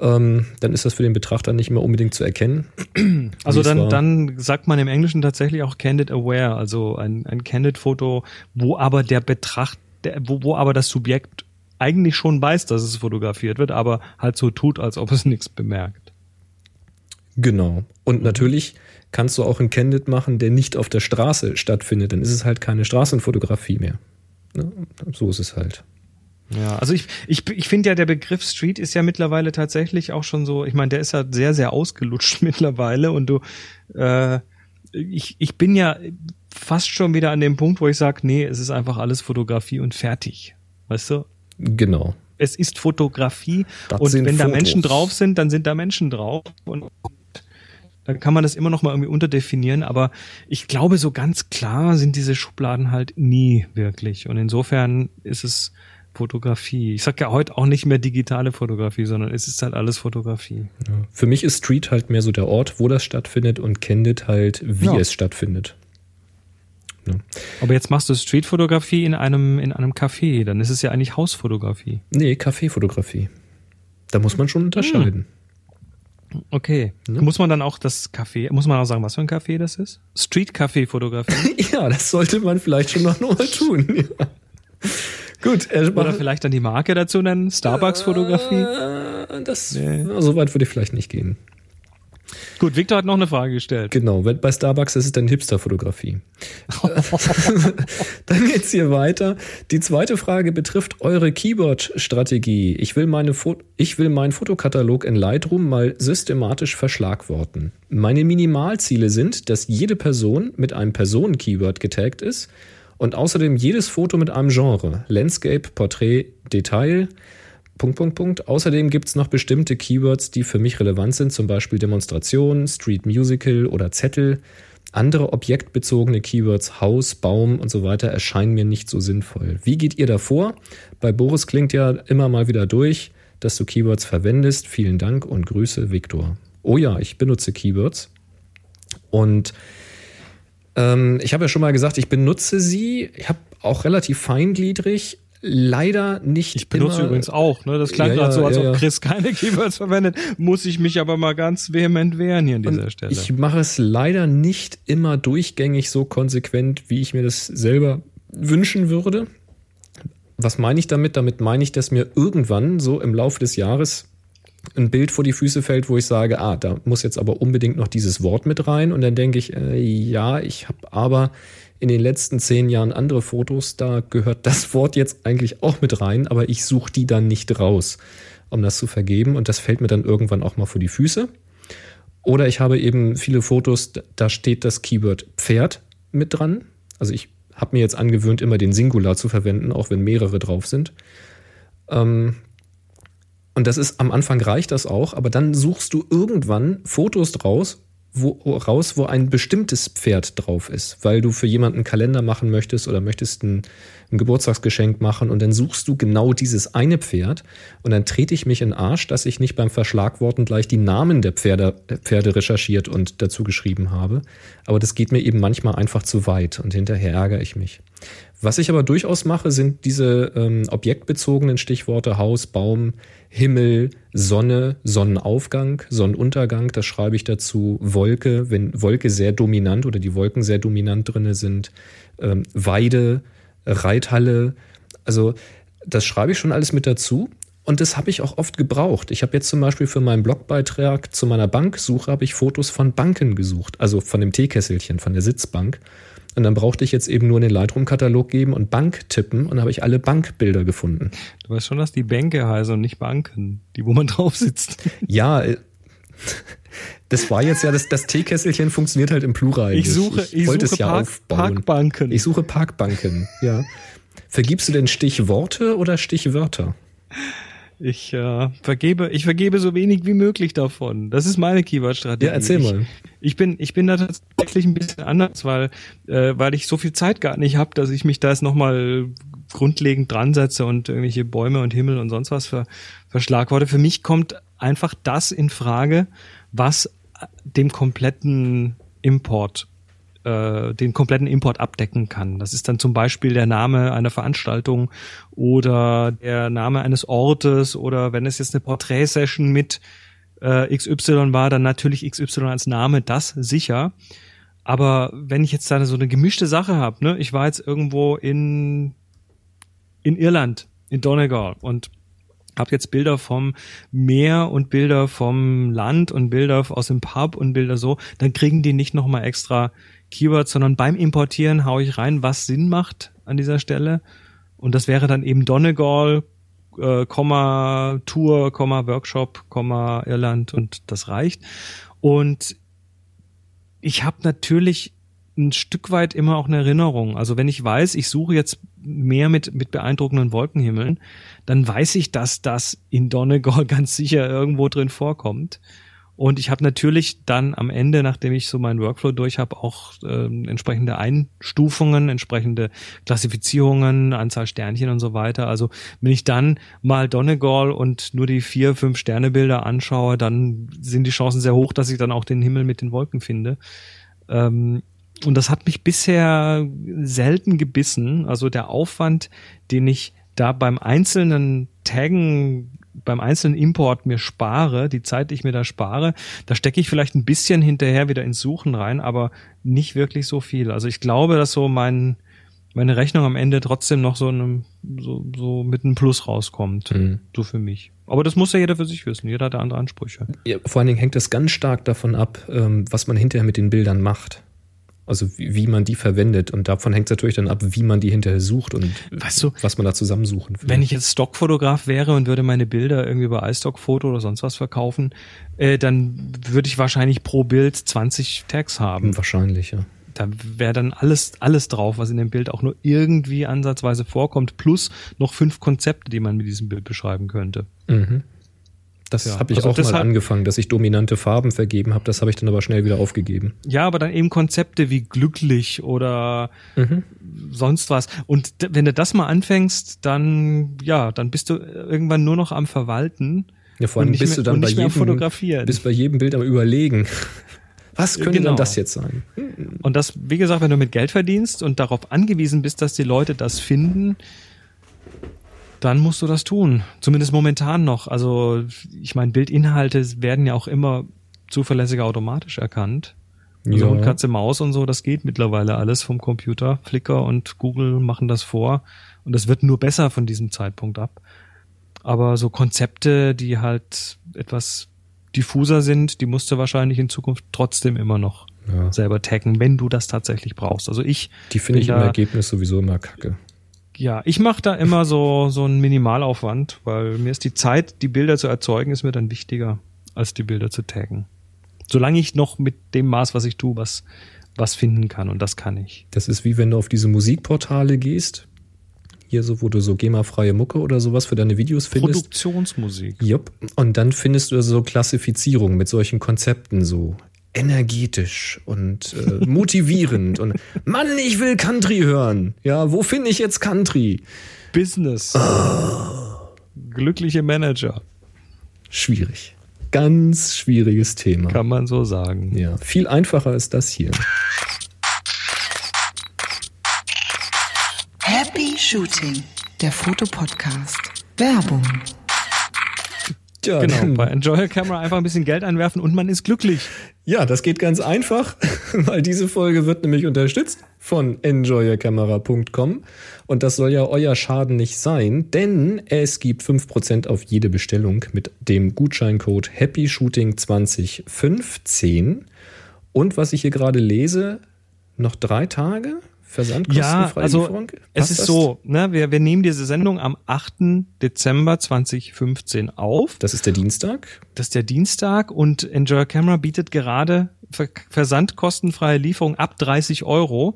Ähm, dann ist das für den Betrachter nicht mehr unbedingt zu erkennen. Also dann, dann sagt man im Englischen tatsächlich auch Candid Aware, also ein, ein Candid-Foto, wo aber der Betracht, der, wo, wo aber das Subjekt eigentlich schon weiß, dass es fotografiert wird, aber halt so tut, als ob es nichts bemerkt. Genau. Und natürlich kannst du auch einen Candid machen, der nicht auf der Straße stattfindet. Dann ist es halt keine Straßenfotografie mehr. Ne? So ist es halt. Ja, also ich, ich, ich finde ja, der Begriff Street ist ja mittlerweile tatsächlich auch schon so, ich meine, der ist ja sehr, sehr ausgelutscht mittlerweile und du, äh, ich, ich bin ja fast schon wieder an dem Punkt, wo ich sage, nee, es ist einfach alles Fotografie und fertig. Weißt du? Genau. Es ist Fotografie das und wenn Fotos. da Menschen drauf sind, dann sind da Menschen drauf und dann kann man das immer noch mal irgendwie unterdefinieren, aber ich glaube, so ganz klar sind diese Schubladen halt nie wirklich. Und insofern ist es Fotografie. Ich sag ja heute auch nicht mehr digitale Fotografie, sondern es ist halt alles Fotografie. Ja. Für mich ist Street halt mehr so der Ort, wo das stattfindet und Candid halt, wie ja. es stattfindet. Ja. Aber jetzt machst du Streetfotografie in einem, in einem Café, dann ist es ja eigentlich Hausfotografie. Nee, Caféfotografie. Da muss man schon unterscheiden. Hm. Okay. Ne? Muss man dann auch das Café, muss man auch sagen, was für ein Café das ist? Street Café Fotografie. ja, das sollte man vielleicht schon noch mal tun. Ja. Gut. Äh, Oder vielleicht dann die Marke dazu nennen? Starbucks-Fotografie? Äh, das, nee. so weit würde ich vielleicht nicht gehen. Gut, Victor hat noch eine Frage gestellt. Genau, bei Starbucks ist es dann Hipster-Fotografie. dann geht's hier weiter. Die zweite Frage betrifft eure Keyboard-Strategie. Ich will, meine ich will meinen Fotokatalog in Lightroom mal systematisch verschlagworten. Meine Minimalziele sind, dass jede Person mit einem Personen-Keyword getaggt ist und außerdem jedes Foto mit einem Genre. Landscape, Porträt, Detail. Punkt, Punkt, Punkt. Außerdem gibt es noch bestimmte Keywords, die für mich relevant sind, zum Beispiel Demonstration, Street Musical oder Zettel. Andere objektbezogene Keywords, Haus, Baum und so weiter, erscheinen mir nicht so sinnvoll. Wie geht ihr davor? Bei Boris klingt ja immer mal wieder durch, dass du Keywords verwendest. Vielen Dank und Grüße, Viktor. Oh ja, ich benutze Keywords. Und ähm, ich habe ja schon mal gesagt, ich benutze sie. Ich habe auch relativ feingliedrig. Leider nicht. Ich benutze immer, übrigens auch, ne? Das klang ja, gerade so, als ja, ob Chris keine Keywords verwendet. Muss ich mich aber mal ganz vehement wehren hier an dieser Und Stelle. Ich mache es leider nicht immer durchgängig so konsequent, wie ich mir das selber wünschen würde. Was meine ich damit? Damit meine ich, dass mir irgendwann so im Laufe des Jahres ein Bild vor die Füße fällt, wo ich sage, ah, da muss jetzt aber unbedingt noch dieses Wort mit rein. Und dann denke ich, äh, ja, ich habe aber in den letzten zehn Jahren andere Fotos, da gehört das Wort jetzt eigentlich auch mit rein, aber ich suche die dann nicht raus, um das zu vergeben. Und das fällt mir dann irgendwann auch mal vor die Füße. Oder ich habe eben viele Fotos, da steht das Keyword Pferd mit dran. Also ich habe mir jetzt angewöhnt, immer den Singular zu verwenden, auch wenn mehrere drauf sind. Ähm, und das ist, am Anfang reicht das auch, aber dann suchst du irgendwann Fotos draus, wo, raus, wo ein bestimmtes Pferd drauf ist, weil du für jemanden einen Kalender machen möchtest oder möchtest ein, ein, Geburtstagsgeschenk machen und dann suchst du genau dieses eine Pferd und dann trete ich mich in Arsch, dass ich nicht beim Verschlagworten gleich die Namen der Pferde, Pferde recherchiert und dazu geschrieben habe. Aber das geht mir eben manchmal einfach zu weit und hinterher ärgere ich mich. Was ich aber durchaus mache, sind diese ähm, objektbezogenen Stichworte Haus, Baum, Himmel, Sonne, Sonnenaufgang, Sonnenuntergang. Das schreibe ich dazu. Wolke, wenn Wolke sehr dominant oder die Wolken sehr dominant drinne sind. Ähm, Weide, Reithalle. Also das schreibe ich schon alles mit dazu. Und das habe ich auch oft gebraucht. Ich habe jetzt zum Beispiel für meinen Blogbeitrag zu meiner Banksuche habe ich Fotos von Banken gesucht, also von dem Teekesselchen, von der Sitzbank. Und dann brauchte ich jetzt eben nur den Lightroom-Katalog geben und Bank tippen und dann habe ich alle Bankbilder gefunden. Du weißt schon, dass die Bänke heißen und nicht Banken, die wo man drauf sitzt. Ja, äh, das war jetzt ja, das, das Teekesselchen funktioniert halt im Plural. Ich suche, ich, ich wollte suche es ja Park, aufbauen. Parkbanken. Ich suche Parkbanken, ja. Vergibst du denn Stichworte oder Stichwörter? Ich äh, vergebe, ich vergebe so wenig wie möglich davon. Das ist meine Keyword-Strategie. Ja, erzähl mal. Ich, ich, bin, ich bin da tatsächlich ein bisschen anders, weil, äh, weil ich so viel Zeit gar nicht habe, dass ich mich da jetzt nochmal grundlegend dran setze und irgendwelche Bäume und Himmel und sonst was ver, verschlagworte. Für mich kommt einfach das in Frage, was dem kompletten Import äh, den kompletten Import abdecken kann. Das ist dann zum Beispiel der Name einer Veranstaltung oder der Name eines Ortes oder wenn es jetzt eine Porträtsession mit äh, XY war, dann natürlich XY als Name, das sicher. Aber wenn ich jetzt da so eine gemischte Sache habe, ne, ich war jetzt irgendwo in in Irland, in Donegal und habe jetzt Bilder vom Meer und Bilder vom Land und Bilder aus dem Pub und Bilder so, dann kriegen die nicht nochmal extra Keywords, sondern beim Importieren haue ich rein, was Sinn macht an dieser Stelle. Und das wäre dann eben Donegal, äh, Tour, Komma Workshop, Komma Irland und das reicht. Und ich habe natürlich ein Stück weit immer auch eine Erinnerung. Also wenn ich weiß, ich suche jetzt mehr mit, mit beeindruckenden Wolkenhimmeln, dann weiß ich, dass das in Donegal ganz sicher irgendwo drin vorkommt. Und ich habe natürlich dann am Ende, nachdem ich so meinen Workflow durch habe, auch äh, entsprechende Einstufungen, entsprechende Klassifizierungen, Anzahl Sternchen und so weiter. Also wenn ich dann mal Donegal und nur die vier, fünf Sternebilder anschaue, dann sind die Chancen sehr hoch, dass ich dann auch den Himmel mit den Wolken finde. Ähm, und das hat mich bisher selten gebissen. Also der Aufwand, den ich da beim einzelnen Taggen, beim einzelnen Import mir spare, die Zeit, die ich mir da spare, da stecke ich vielleicht ein bisschen hinterher wieder ins Suchen rein, aber nicht wirklich so viel. Also ich glaube, dass so mein, meine Rechnung am Ende trotzdem noch so, einem, so, so mit einem Plus rauskommt. Mhm. So für mich. Aber das muss ja jeder für sich wissen. Jeder hat andere Ansprüche. Ja, vor allen Dingen hängt das ganz stark davon ab, ähm, was man hinterher mit den Bildern macht. Also wie, wie, man die verwendet. Und davon hängt es natürlich dann ab, wie man die hinterher sucht und weißt du, was man da zusammensuchen will. Wenn ich jetzt Stockfotograf wäre und würde meine Bilder irgendwie bei iStock-Foto oder sonst was verkaufen, äh, dann würde ich wahrscheinlich pro Bild 20 Tags haben. Wahrscheinlich, ja. Da wäre dann alles, alles drauf, was in dem Bild auch nur irgendwie ansatzweise vorkommt, plus noch fünf Konzepte, die man mit diesem Bild beschreiben könnte. Mhm. Das ja. habe ich also auch mal angefangen, dass ich dominante Farben vergeben habe. Das habe ich dann aber schnell wieder aufgegeben. Ja, aber dann eben Konzepte wie glücklich oder mhm. sonst was. Und wenn du das mal anfängst, dann ja, dann bist du irgendwann nur noch am Verwalten. Ja, vor allem bist mehr, du dann bei jedem, bist bei jedem Bild am Überlegen. Was könnte genau. denn das jetzt sein? Und das, wie gesagt, wenn du mit Geld verdienst und darauf angewiesen bist, dass die Leute das finden, dann musst du das tun. Zumindest momentan noch. Also ich meine, Bildinhalte werden ja auch immer zuverlässiger automatisch erkannt. Also ja. und Katze Maus und so, das geht mittlerweile alles vom Computer. Flickr und Google machen das vor und das wird nur besser von diesem Zeitpunkt ab. Aber so Konzepte, die halt etwas diffuser sind, die musst du wahrscheinlich in Zukunft trotzdem immer noch ja. selber taggen, wenn du das tatsächlich brauchst. Also ich. Die finde ich im Ergebnis sowieso immer kacke. Ja, ich mache da immer so, so einen Minimalaufwand, weil mir ist die Zeit, die Bilder zu erzeugen, ist mir dann wichtiger, als die Bilder zu taggen. Solange ich noch mit dem Maß, was ich tue, was, was finden kann und das kann ich. Das ist wie wenn du auf diese Musikportale gehst. Hier so, wo du so GEMA-freie Mucke oder sowas für deine Videos findest. Produktionsmusik. Jupp. Und dann findest du so Klassifizierungen mit solchen Konzepten so energetisch und äh, motivierend und Mann, ich will Country hören. Ja, wo finde ich jetzt Country? Business. Oh. Glückliche Manager. Schwierig. Ganz schwieriges Thema. Kann man so sagen. Ja, viel einfacher ist das hier. Happy Shooting, der Fotopodcast. Werbung. Ja, genau, bei Enjoy Camera einfach ein bisschen Geld einwerfen und man ist glücklich. Ja, das geht ganz einfach, weil diese Folge wird nämlich unterstützt von enjoyyourcamera.com und das soll ja euer Schaden nicht sein, denn es gibt 5% auf jede Bestellung mit dem Gutscheincode HappyShooting2015 und was ich hier gerade lese, noch drei Tage Versandkostenfrei ja, also Lieferung? es ist das? so, ne, wir, wir nehmen diese Sendung am 8. Dezember 2015 auf. Das ist der Dienstag? Das ist der Dienstag und Enjoy Camera bietet gerade versandkostenfreie Lieferung ab 30 Euro,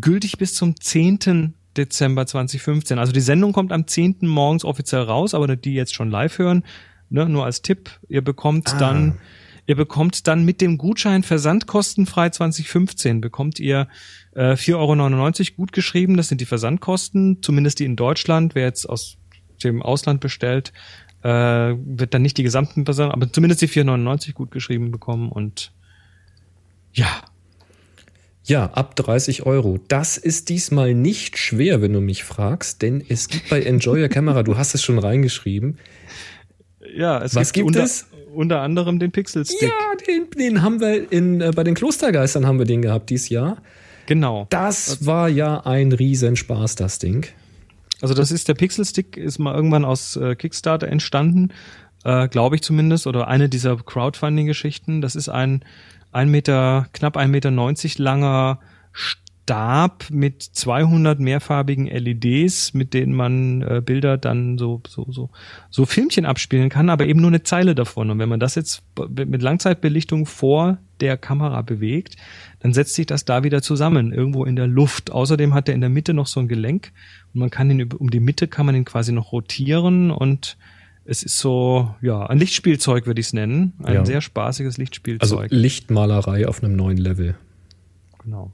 gültig bis zum 10. Dezember 2015. Also die Sendung kommt am 10. morgens offiziell raus, aber die jetzt schon live hören, ne, nur als Tipp, ihr bekommt ah. dann Ihr bekommt dann mit dem Gutschein Versandkostenfrei 2015 bekommt ihr äh, 4,99 Euro gut geschrieben. Das sind die Versandkosten, zumindest die in Deutschland. Wer jetzt aus dem Ausland bestellt, äh, wird dann nicht die gesamten Versand, aber zumindest die 4,99 gut geschrieben bekommen und ja. Ja, ab 30 Euro. Das ist diesmal nicht schwer, wenn du mich fragst, denn es gibt bei Enjoy Your Camera, du hast es schon reingeschrieben. Ja, es Was gibt, gibt unter, es? unter anderem den Pixel Stick. Ja, den, den haben wir in, äh, bei den Klostergeistern haben wir den gehabt dieses Jahr. Genau. Das war ja ein Riesenspaß, das Ding. Also das ist der Pixel Stick, ist mal irgendwann aus äh, Kickstarter entstanden, äh, glaube ich zumindest, oder eine dieser Crowdfunding-Geschichten. Das ist ein ein Meter, knapp ein Meter neunzig langer Stab mit 200 mehrfarbigen LEDs, mit denen man äh, Bilder dann so, so, so, so Filmchen abspielen kann, aber eben nur eine Zeile davon. Und wenn man das jetzt mit Langzeitbelichtung vor der Kamera bewegt, dann setzt sich das da wieder zusammen, irgendwo in der Luft. Außerdem hat er in der Mitte noch so ein Gelenk und man kann ihn um die Mitte kann man ihn quasi noch rotieren und es ist so, ja, ein Lichtspielzeug würde ich es nennen. Ein Ja. sehr spaßiges Also Lichtspielzeug. Lichtmalerei auf einem neuen Level. genau.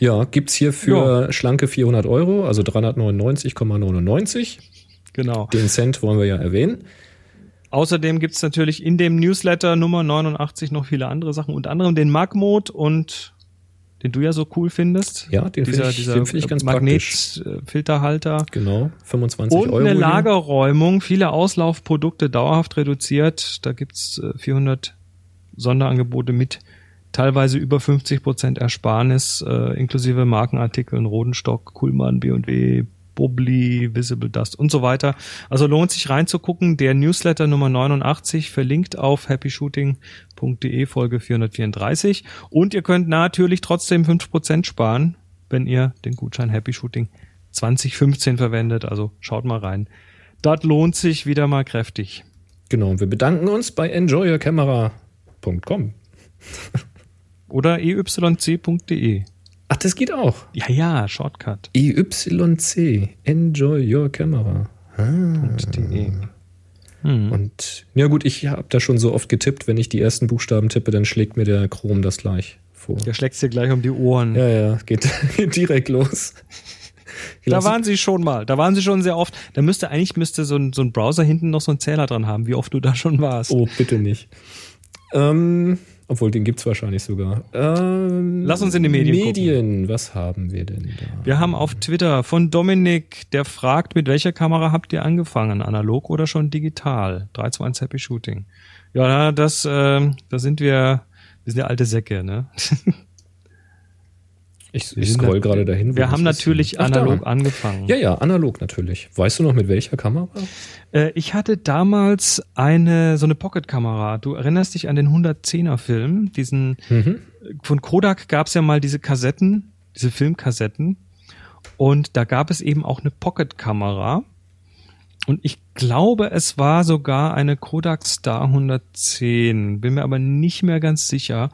Ja, gibt's hier für schlanke 400 Euro, also 399,99. Genau. Den Cent wollen wir ja erwähnen. Außerdem gibt's natürlich in dem Newsletter Nummer 89 noch viele andere Sachen, unter anderem den Mag-Mode und den du ja so cool findest. Ja, den dieser, ich, dieser den find ich ganz. Magnetfilterhalter. Genau, 25 Und Euro. eine hier. Lagerräumung, viele Auslaufprodukte dauerhaft reduziert. Da gibt's äh, 400 Sonderangebote mit teilweise über 50 Prozent Ersparnis, äh, inklusive Markenartikeln, Rodenstock, Kuhlmann, B&W, Bobli, Visible Dust und so weiter. Also lohnt sich reinzugucken. Der Newsletter Nummer 89 verlinkt auf happyshooting.de Folge 434. Und ihr könnt natürlich trotzdem 5% sparen, wenn ihr den Gutschein Happy Shooting 2015 verwendet. Also schaut mal rein. Das lohnt sich wieder mal kräftig. Genau, und wir bedanken uns bei enjoyyourcamera.com. Oder eyc.de. Ach, das geht auch. Ja, ja, Shortcut. EYC, Enjoy Your Camera. .de. Hm. Und ja gut, ich habe da schon so oft getippt, wenn ich die ersten Buchstaben tippe, dann schlägt mir der Chrome das gleich vor. Der schlägt's dir gleich um die Ohren. Ja, ja, geht, geht direkt los. Da waren sie schon mal. Da waren sie schon sehr oft. Da müsste eigentlich müsste so ein, so ein Browser hinten noch so einen Zähler dran haben, wie oft du da schon warst. Oh, bitte nicht. Ähm, obwohl, den gibt's wahrscheinlich sogar. Ähm, Lass uns in die Medien Medien, was haben wir denn da? Wir haben auf Twitter von Dominik, der fragt, mit welcher Kamera habt ihr angefangen? Analog oder schon digital? 321 Happy Shooting. Ja, das, ähm, da sind wir, wir sind ja alte Säcke, ne? Ich, ich scroll gerade dahin. Wir haben natürlich Ach, da. analog angefangen. Ja, ja, analog natürlich. Weißt du noch mit welcher Kamera? Äh, ich hatte damals eine, so eine Pocket-Kamera. Du erinnerst dich an den 110er Film, diesen, Mhm. von Kodak gab es ja mal diese Kassetten, diese Filmkassetten. Und da gab es eben auch eine Pocket-Kamera. Und ich glaube, es war sogar eine Kodak Star 110. Bin mir aber nicht mehr ganz sicher.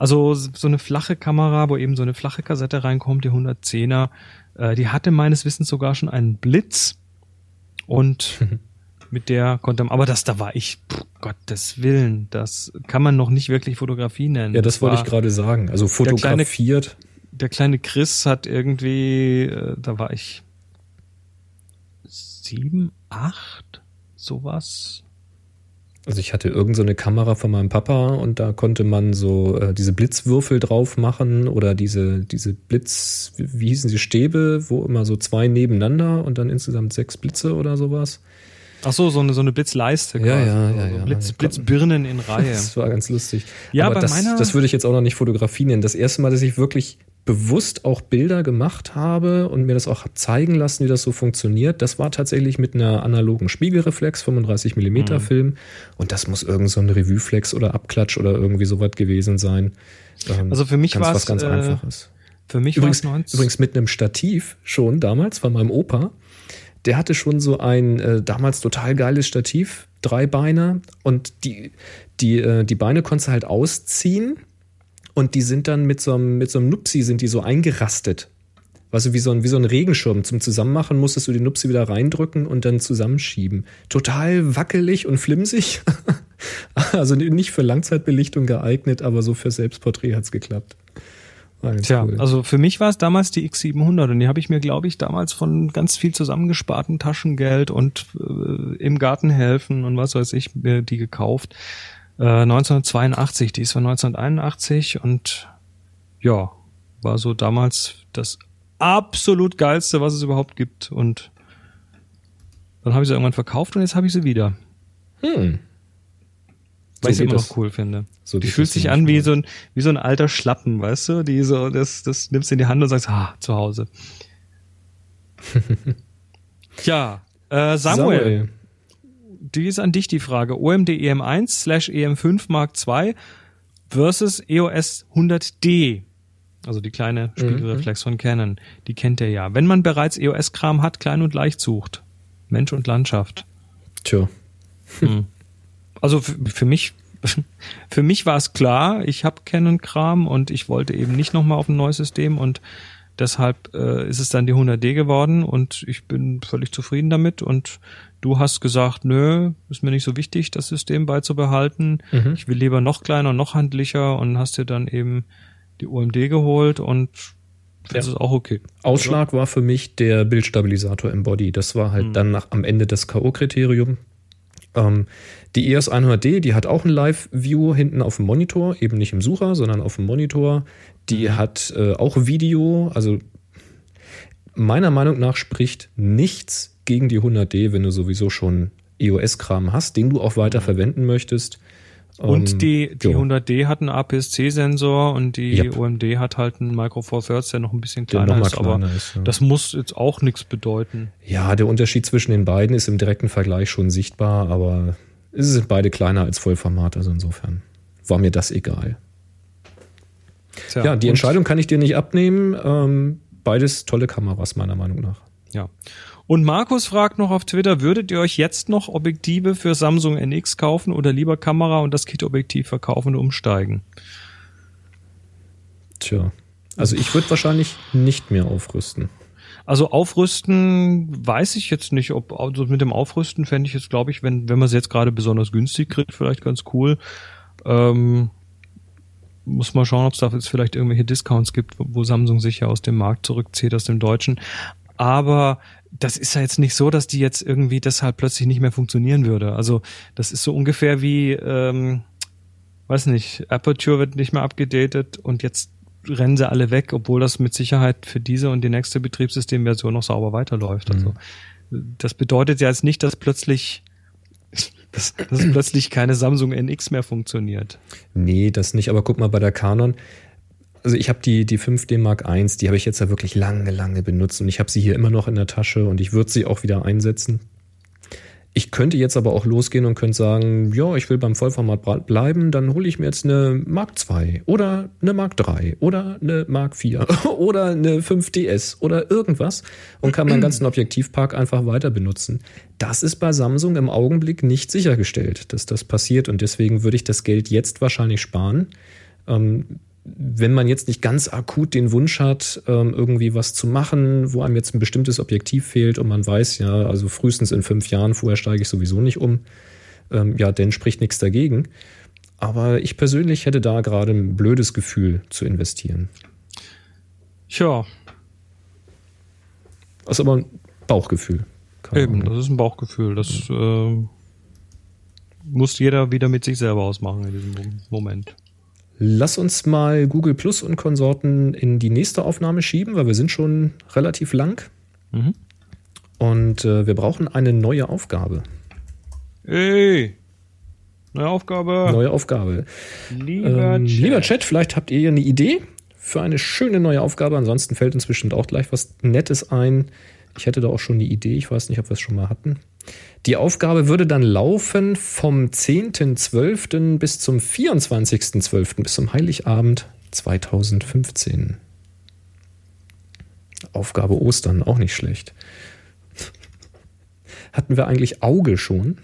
Also so eine flache Kamera, wo eben so eine flache Kassette reinkommt, die 110er. Äh, die hatte meines Wissens sogar schon einen Blitz. Und mit der konnte man, aber das, da war ich, pff, Gottes Willen, das kann man noch nicht wirklich Fotografie nennen. Ja, das wollte war- ich gerade sagen. Also kleine- fotografiert. der kleine Chris hat irgendwie, äh, da war ich sieben, acht, sowas. Also ich hatte irgend so eine Kamera von meinem Papa und da konnte man so äh, diese Blitzwürfel drauf machen oder diese, diese Blitz, wie wie hießen sie, Stäbe, wo immer so zwei nebeneinander und dann insgesamt sechs Blitze oder sowas. Ach so, so eine, so eine Blitzleiste. Ja, quasi. ja, ja, so ja. Blitz, Blitzbirnen in Reihe. Das war ganz lustig. Ja, Aber bei das, meiner- das würde ich jetzt auch noch nicht Fotografie nennen. Das erste Mal, dass ich wirklich bewusst auch Bilder gemacht habe und mir das auch zeigen lassen, wie das so funktioniert, das war tatsächlich mit einer analogen Spiegelreflex, 35 Mhm. mm Film. Und das muss irgend so ein Revueflex oder Abklatsch oder irgendwie sowas gewesen sein. Ähm, Also für mich ganz war's, was ganz äh, Einfaches. Für mich Übrigens, war es übrigens mit einem Stativ schon damals von meinem Opa. Der hatte schon so ein äh, damals total geiles Stativ, drei Beine und die, die, äh, die Beine konntest du halt ausziehen und die sind dann mit so einem, mit so einem Nupsi sind die so eingerastet. Weißt du, wie so ein, wie so ein Regenschirm. Zum Zusammenmachen musstest du die Nupsi wieder reindrücken und dann zusammenschieben. Total wackelig und flimsig. also nicht für Langzeitbelichtung geeignet, aber so für Selbstporträt hat's geklappt. War ganz Tja, cool. also für mich war es damals die X700 und die habe ich mir, glaube ich, damals von ganz viel zusammengespartem Taschengeld und äh, im Garten helfen und was weiß ich, mir die gekauft. Äh, 1982, die ist von 1981 und ja, war so damals das absolut geilste, was es überhaupt gibt. Und dann habe ich sie irgendwann verkauft und jetzt habe ich sie wieder. Hm. Weil ich sie immer das. noch cool finde. So die fühlt sich an wie so ein, wie so ein alter Schlappen, weißt du? Die so, das, das nimmst du in die Hand und sagst, ah, zu Hause. ja, äh, Samuel, die ist an dich die Frage. OMD EM1 slash EM5 Mark II versus EOS 100D. Also die kleine Spiegelreflex von Canon. Die kennt ihr ja. Wenn man bereits EOS-Kram hat, klein und leicht sucht. Mensch und Landschaft. Tja. Also für, für mich, für mich war es klar, ich habe Canon-Kram und ich wollte eben nicht nochmal auf ein neues System und deshalb äh, ist es dann die 100D geworden und ich bin völlig zufrieden damit und du hast gesagt, nö, ist mir nicht so wichtig, das System beizubehalten. Mhm. Ich will lieber noch kleiner, noch handlicher und hast dir dann eben die OMD geholt und das Ja. ist auch okay. Ausschlag war für mich der Bildstabilisator im Body. Das war halt dann nach, am Ende das K.O.-Kriterium. Ähm, die EOS 100D, die hat auch ein Live-View hinten auf dem Monitor, eben nicht im Sucher, sondern auf dem Monitor. Die hat äh, auch Video, also meiner Meinung nach spricht nichts gegen die 100D, wenn du sowieso schon EOS-Kram hast, den du auch weiter verwenden möchtest. Und Ähm, die, die ja. 100D hat einen APS-C-Sensor und die Yep. OMD hat halt einen Micro Four Thirds, der noch ein bisschen kleiner ist, aber kleiner ist, ja. das muss jetzt auch nichts bedeuten. Ja, der Unterschied zwischen den beiden ist im direkten Vergleich schon sichtbar, aber es sind beide kleiner als Vollformat, also insofern war mir das egal. Tja, Ja, die Entscheidung kann ich dir nicht abnehmen. Ähm, beides tolle Kameras, meiner Meinung nach. Ja. Und Markus fragt noch auf Twitter, würdet ihr euch jetzt noch Objektive für Samsung NX kaufen oder lieber Kamera und das Kit-Objektiv verkaufen und umsteigen? Tja. Also ich würde wahrscheinlich nicht mehr aufrüsten. Also aufrüsten weiß ich jetzt nicht, ob also mit dem Aufrüsten fände ich jetzt, glaube ich, wenn, wenn man es jetzt gerade besonders günstig kriegt, vielleicht ganz cool. Ähm, muss mal schauen, ob es da jetzt vielleicht irgendwelche Discounts gibt, wo, wo Samsung sich ja aus dem Markt zurückzieht, aus dem Deutschen. Aber das ist ja jetzt nicht so, dass die jetzt irgendwie deshalb plötzlich nicht mehr funktionieren würde. Also das ist so ungefähr wie, ähm, weiß nicht, Aperture wird nicht mehr abgedatet und jetzt rennen sie alle weg, obwohl das mit Sicherheit für diese und die nächste Betriebssystemversion noch sauber weiterläuft. Also das bedeutet ja jetzt nicht, dass plötzlich dass, dass plötzlich keine Samsung NX mehr funktioniert. Nee, das nicht. Aber guck mal bei der Canon. Also ich habe die, die 5D Mark I, die habe ich jetzt ja wirklich lange, lange benutzt und ich habe sie hier immer noch in der Tasche und ich würde sie auch wieder einsetzen. Ich könnte jetzt aber auch losgehen und könnte sagen, ja, ich will beim Vollformat bleiben, dann hole ich mir jetzt eine Mark II oder eine Mark III oder eine Mark IV oder eine 5DS oder irgendwas und kann meinen ganzen Objektivpark einfach weiter benutzen. Das ist bei Samsung im Augenblick nicht sichergestellt, dass das passiert und deswegen würde ich das Geld jetzt wahrscheinlich sparen. Ähm, wenn man jetzt nicht ganz akut den Wunsch hat, ähm, irgendwie was zu machen, wo einem jetzt ein bestimmtes Objektiv fehlt und man weiß, ja, also frühestens in fünf Jahren, vorher steige ich sowieso nicht um, ähm, ja, dann spricht nichts dagegen. Aber ich persönlich hätte da gerade ein blödes Gefühl zu investieren. Tja, Das ist aber ein Bauchgefühl. Keine eben, Ahnung. das ist ein Bauchgefühl. Das äh, muss jeder wieder mit sich selber ausmachen in diesem Mom- Moment. Lass uns mal Google Plus und Konsorten in die nächste Aufnahme schieben, weil wir sind schon relativ lang. Mhm. Und äh, wir brauchen eine neue Aufgabe. Ey, neue Aufgabe. Neue Aufgabe. Lieber, Ähm, Chat. lieber Chat, vielleicht habt ihr eine Idee für eine schöne neue Aufgabe. Ansonsten fällt uns bestimmt auch gleich was Nettes ein. Ich hätte da auch schon eine Idee. Ich weiß nicht, ob wir es schon mal hatten. Die Aufgabe würde dann laufen vom 10.12. bis zum 24.12. bis zum Heiligabend 2015. Aufgabe Ostern, auch nicht schlecht. Hatten wir eigentlich Auge schon?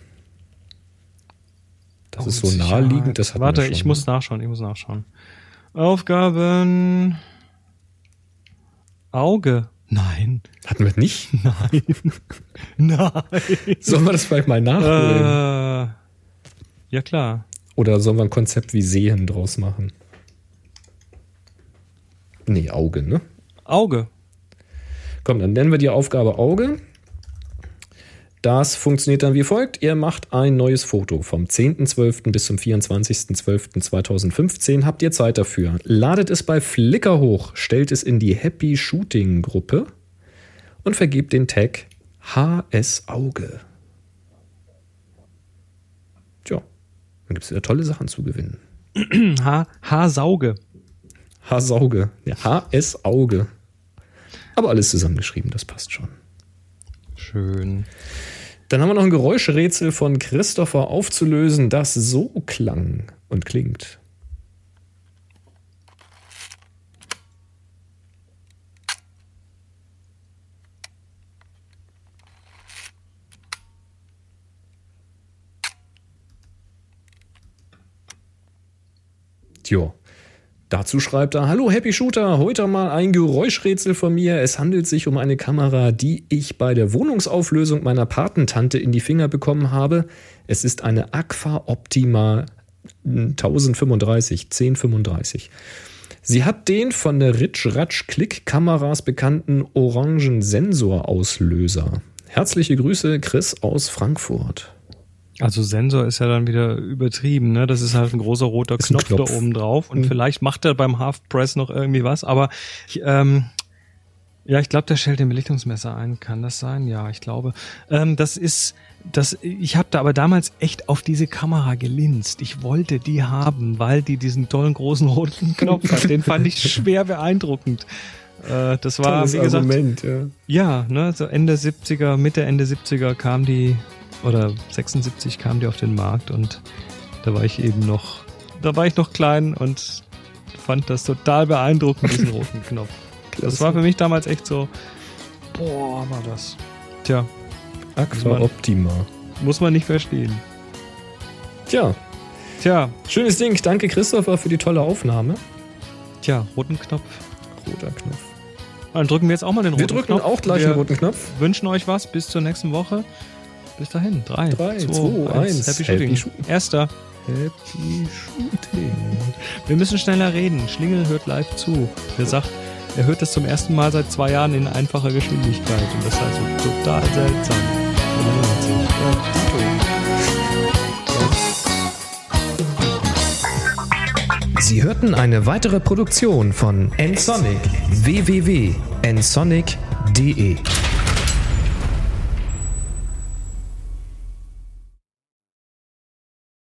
Das Oh, ist so naheliegend. Das Warte, ich ne? muss nachschauen, ich muss nachschauen. Aufgaben. Auge. Nein. Hatten wir nicht? Nein. Nein. Sollen wir das vielleicht mal nachholen? Äh, ja klar. Oder sollen wir ein Konzept wie Sehen draus machen? Nee, Auge, ne? Auge. Komm, dann nennen wir die Aufgabe Auge. Das funktioniert dann wie folgt. Ihr macht ein neues Foto vom 10.12. bis zum 24.12.2015. Habt ihr Zeit dafür. Ladet es bei Flickr hoch, stellt es in die Happy Shooting Gruppe und vergebt den Tag HS Auge. Tja, dann gibt es wieder tolle Sachen zu gewinnen. Haar, Haarsauge. Haarsauge. Ja, HS Auge. Aber alles zusammengeschrieben, das passt schon. Schön. Dann haben wir noch ein Geräuschrätsel von Christopher aufzulösen, das so klang und klingt. Tja, dazu schreibt er, Hallo Happy Shooter, heute mal ein Geräuschrätsel von mir. Es handelt sich um eine Kamera, die ich bei der Wohnungsauflösung meiner Patentante in die Finger bekommen habe. Es ist eine Aqua Optima 1035, 1035. Sie hat den von der Ritsch Ratsch Klick Kameras bekannten orangen Sensorauslöser. Herzliche Grüße, Chris aus Frankfurt. Also Sensor ist ja dann wieder übertrieben, ne? Das ist halt ein großer roter Knopf, Knopf. da oben drauf und Mhm. vielleicht macht er beim Half Press noch irgendwie was, aber ich, ähm, ja, ich glaube, der stellt den Belichtungsmesser ein. Kann das sein? Ja, ich glaube. Ähm, das ist, das, ich habe da aber damals echt auf diese Kamera gelinst. Ich wollte die haben, weil die diesen tollen großen roten Knopf hat. Den fand ich schwer beeindruckend. Äh, das war, Tolles wie gesagt, Argument, ja. ja, ne, so Ende 70er, Mitte, Ende 70er kam die, oder 76 kam die auf den Markt und da war ich eben noch, da war ich noch klein und fand das total beeindruckend, diesen roten Knopf. Das war für mich damals echt so, boah, war das. Tja, Aqua Optima. muss man nicht verstehen. Tja, Tja, schönes Ding. Danke, Christopher, für die tolle Aufnahme. tja, roten Knopf. Roter Knopf. Dann drücken wir jetzt auch mal den roten Wir Knopf. drücken auch gleich wir den roten Knopf. wünschen euch was bis zur nächsten Woche. Bis dahin. Drei, Drei, zwei, zwei, eins. eins. Happy Happy Shooting. Shooting. Erster. Happy Shooting. Wir müssen schneller reden. Schlingel hört live zu. Er sagt, er hört das zum ersten Mal seit zwei Jahren in einfacher Geschwindigkeit. Und das ist also total seltsam. Sie hörten eine weitere Produktion von nsonic www.nsonic.de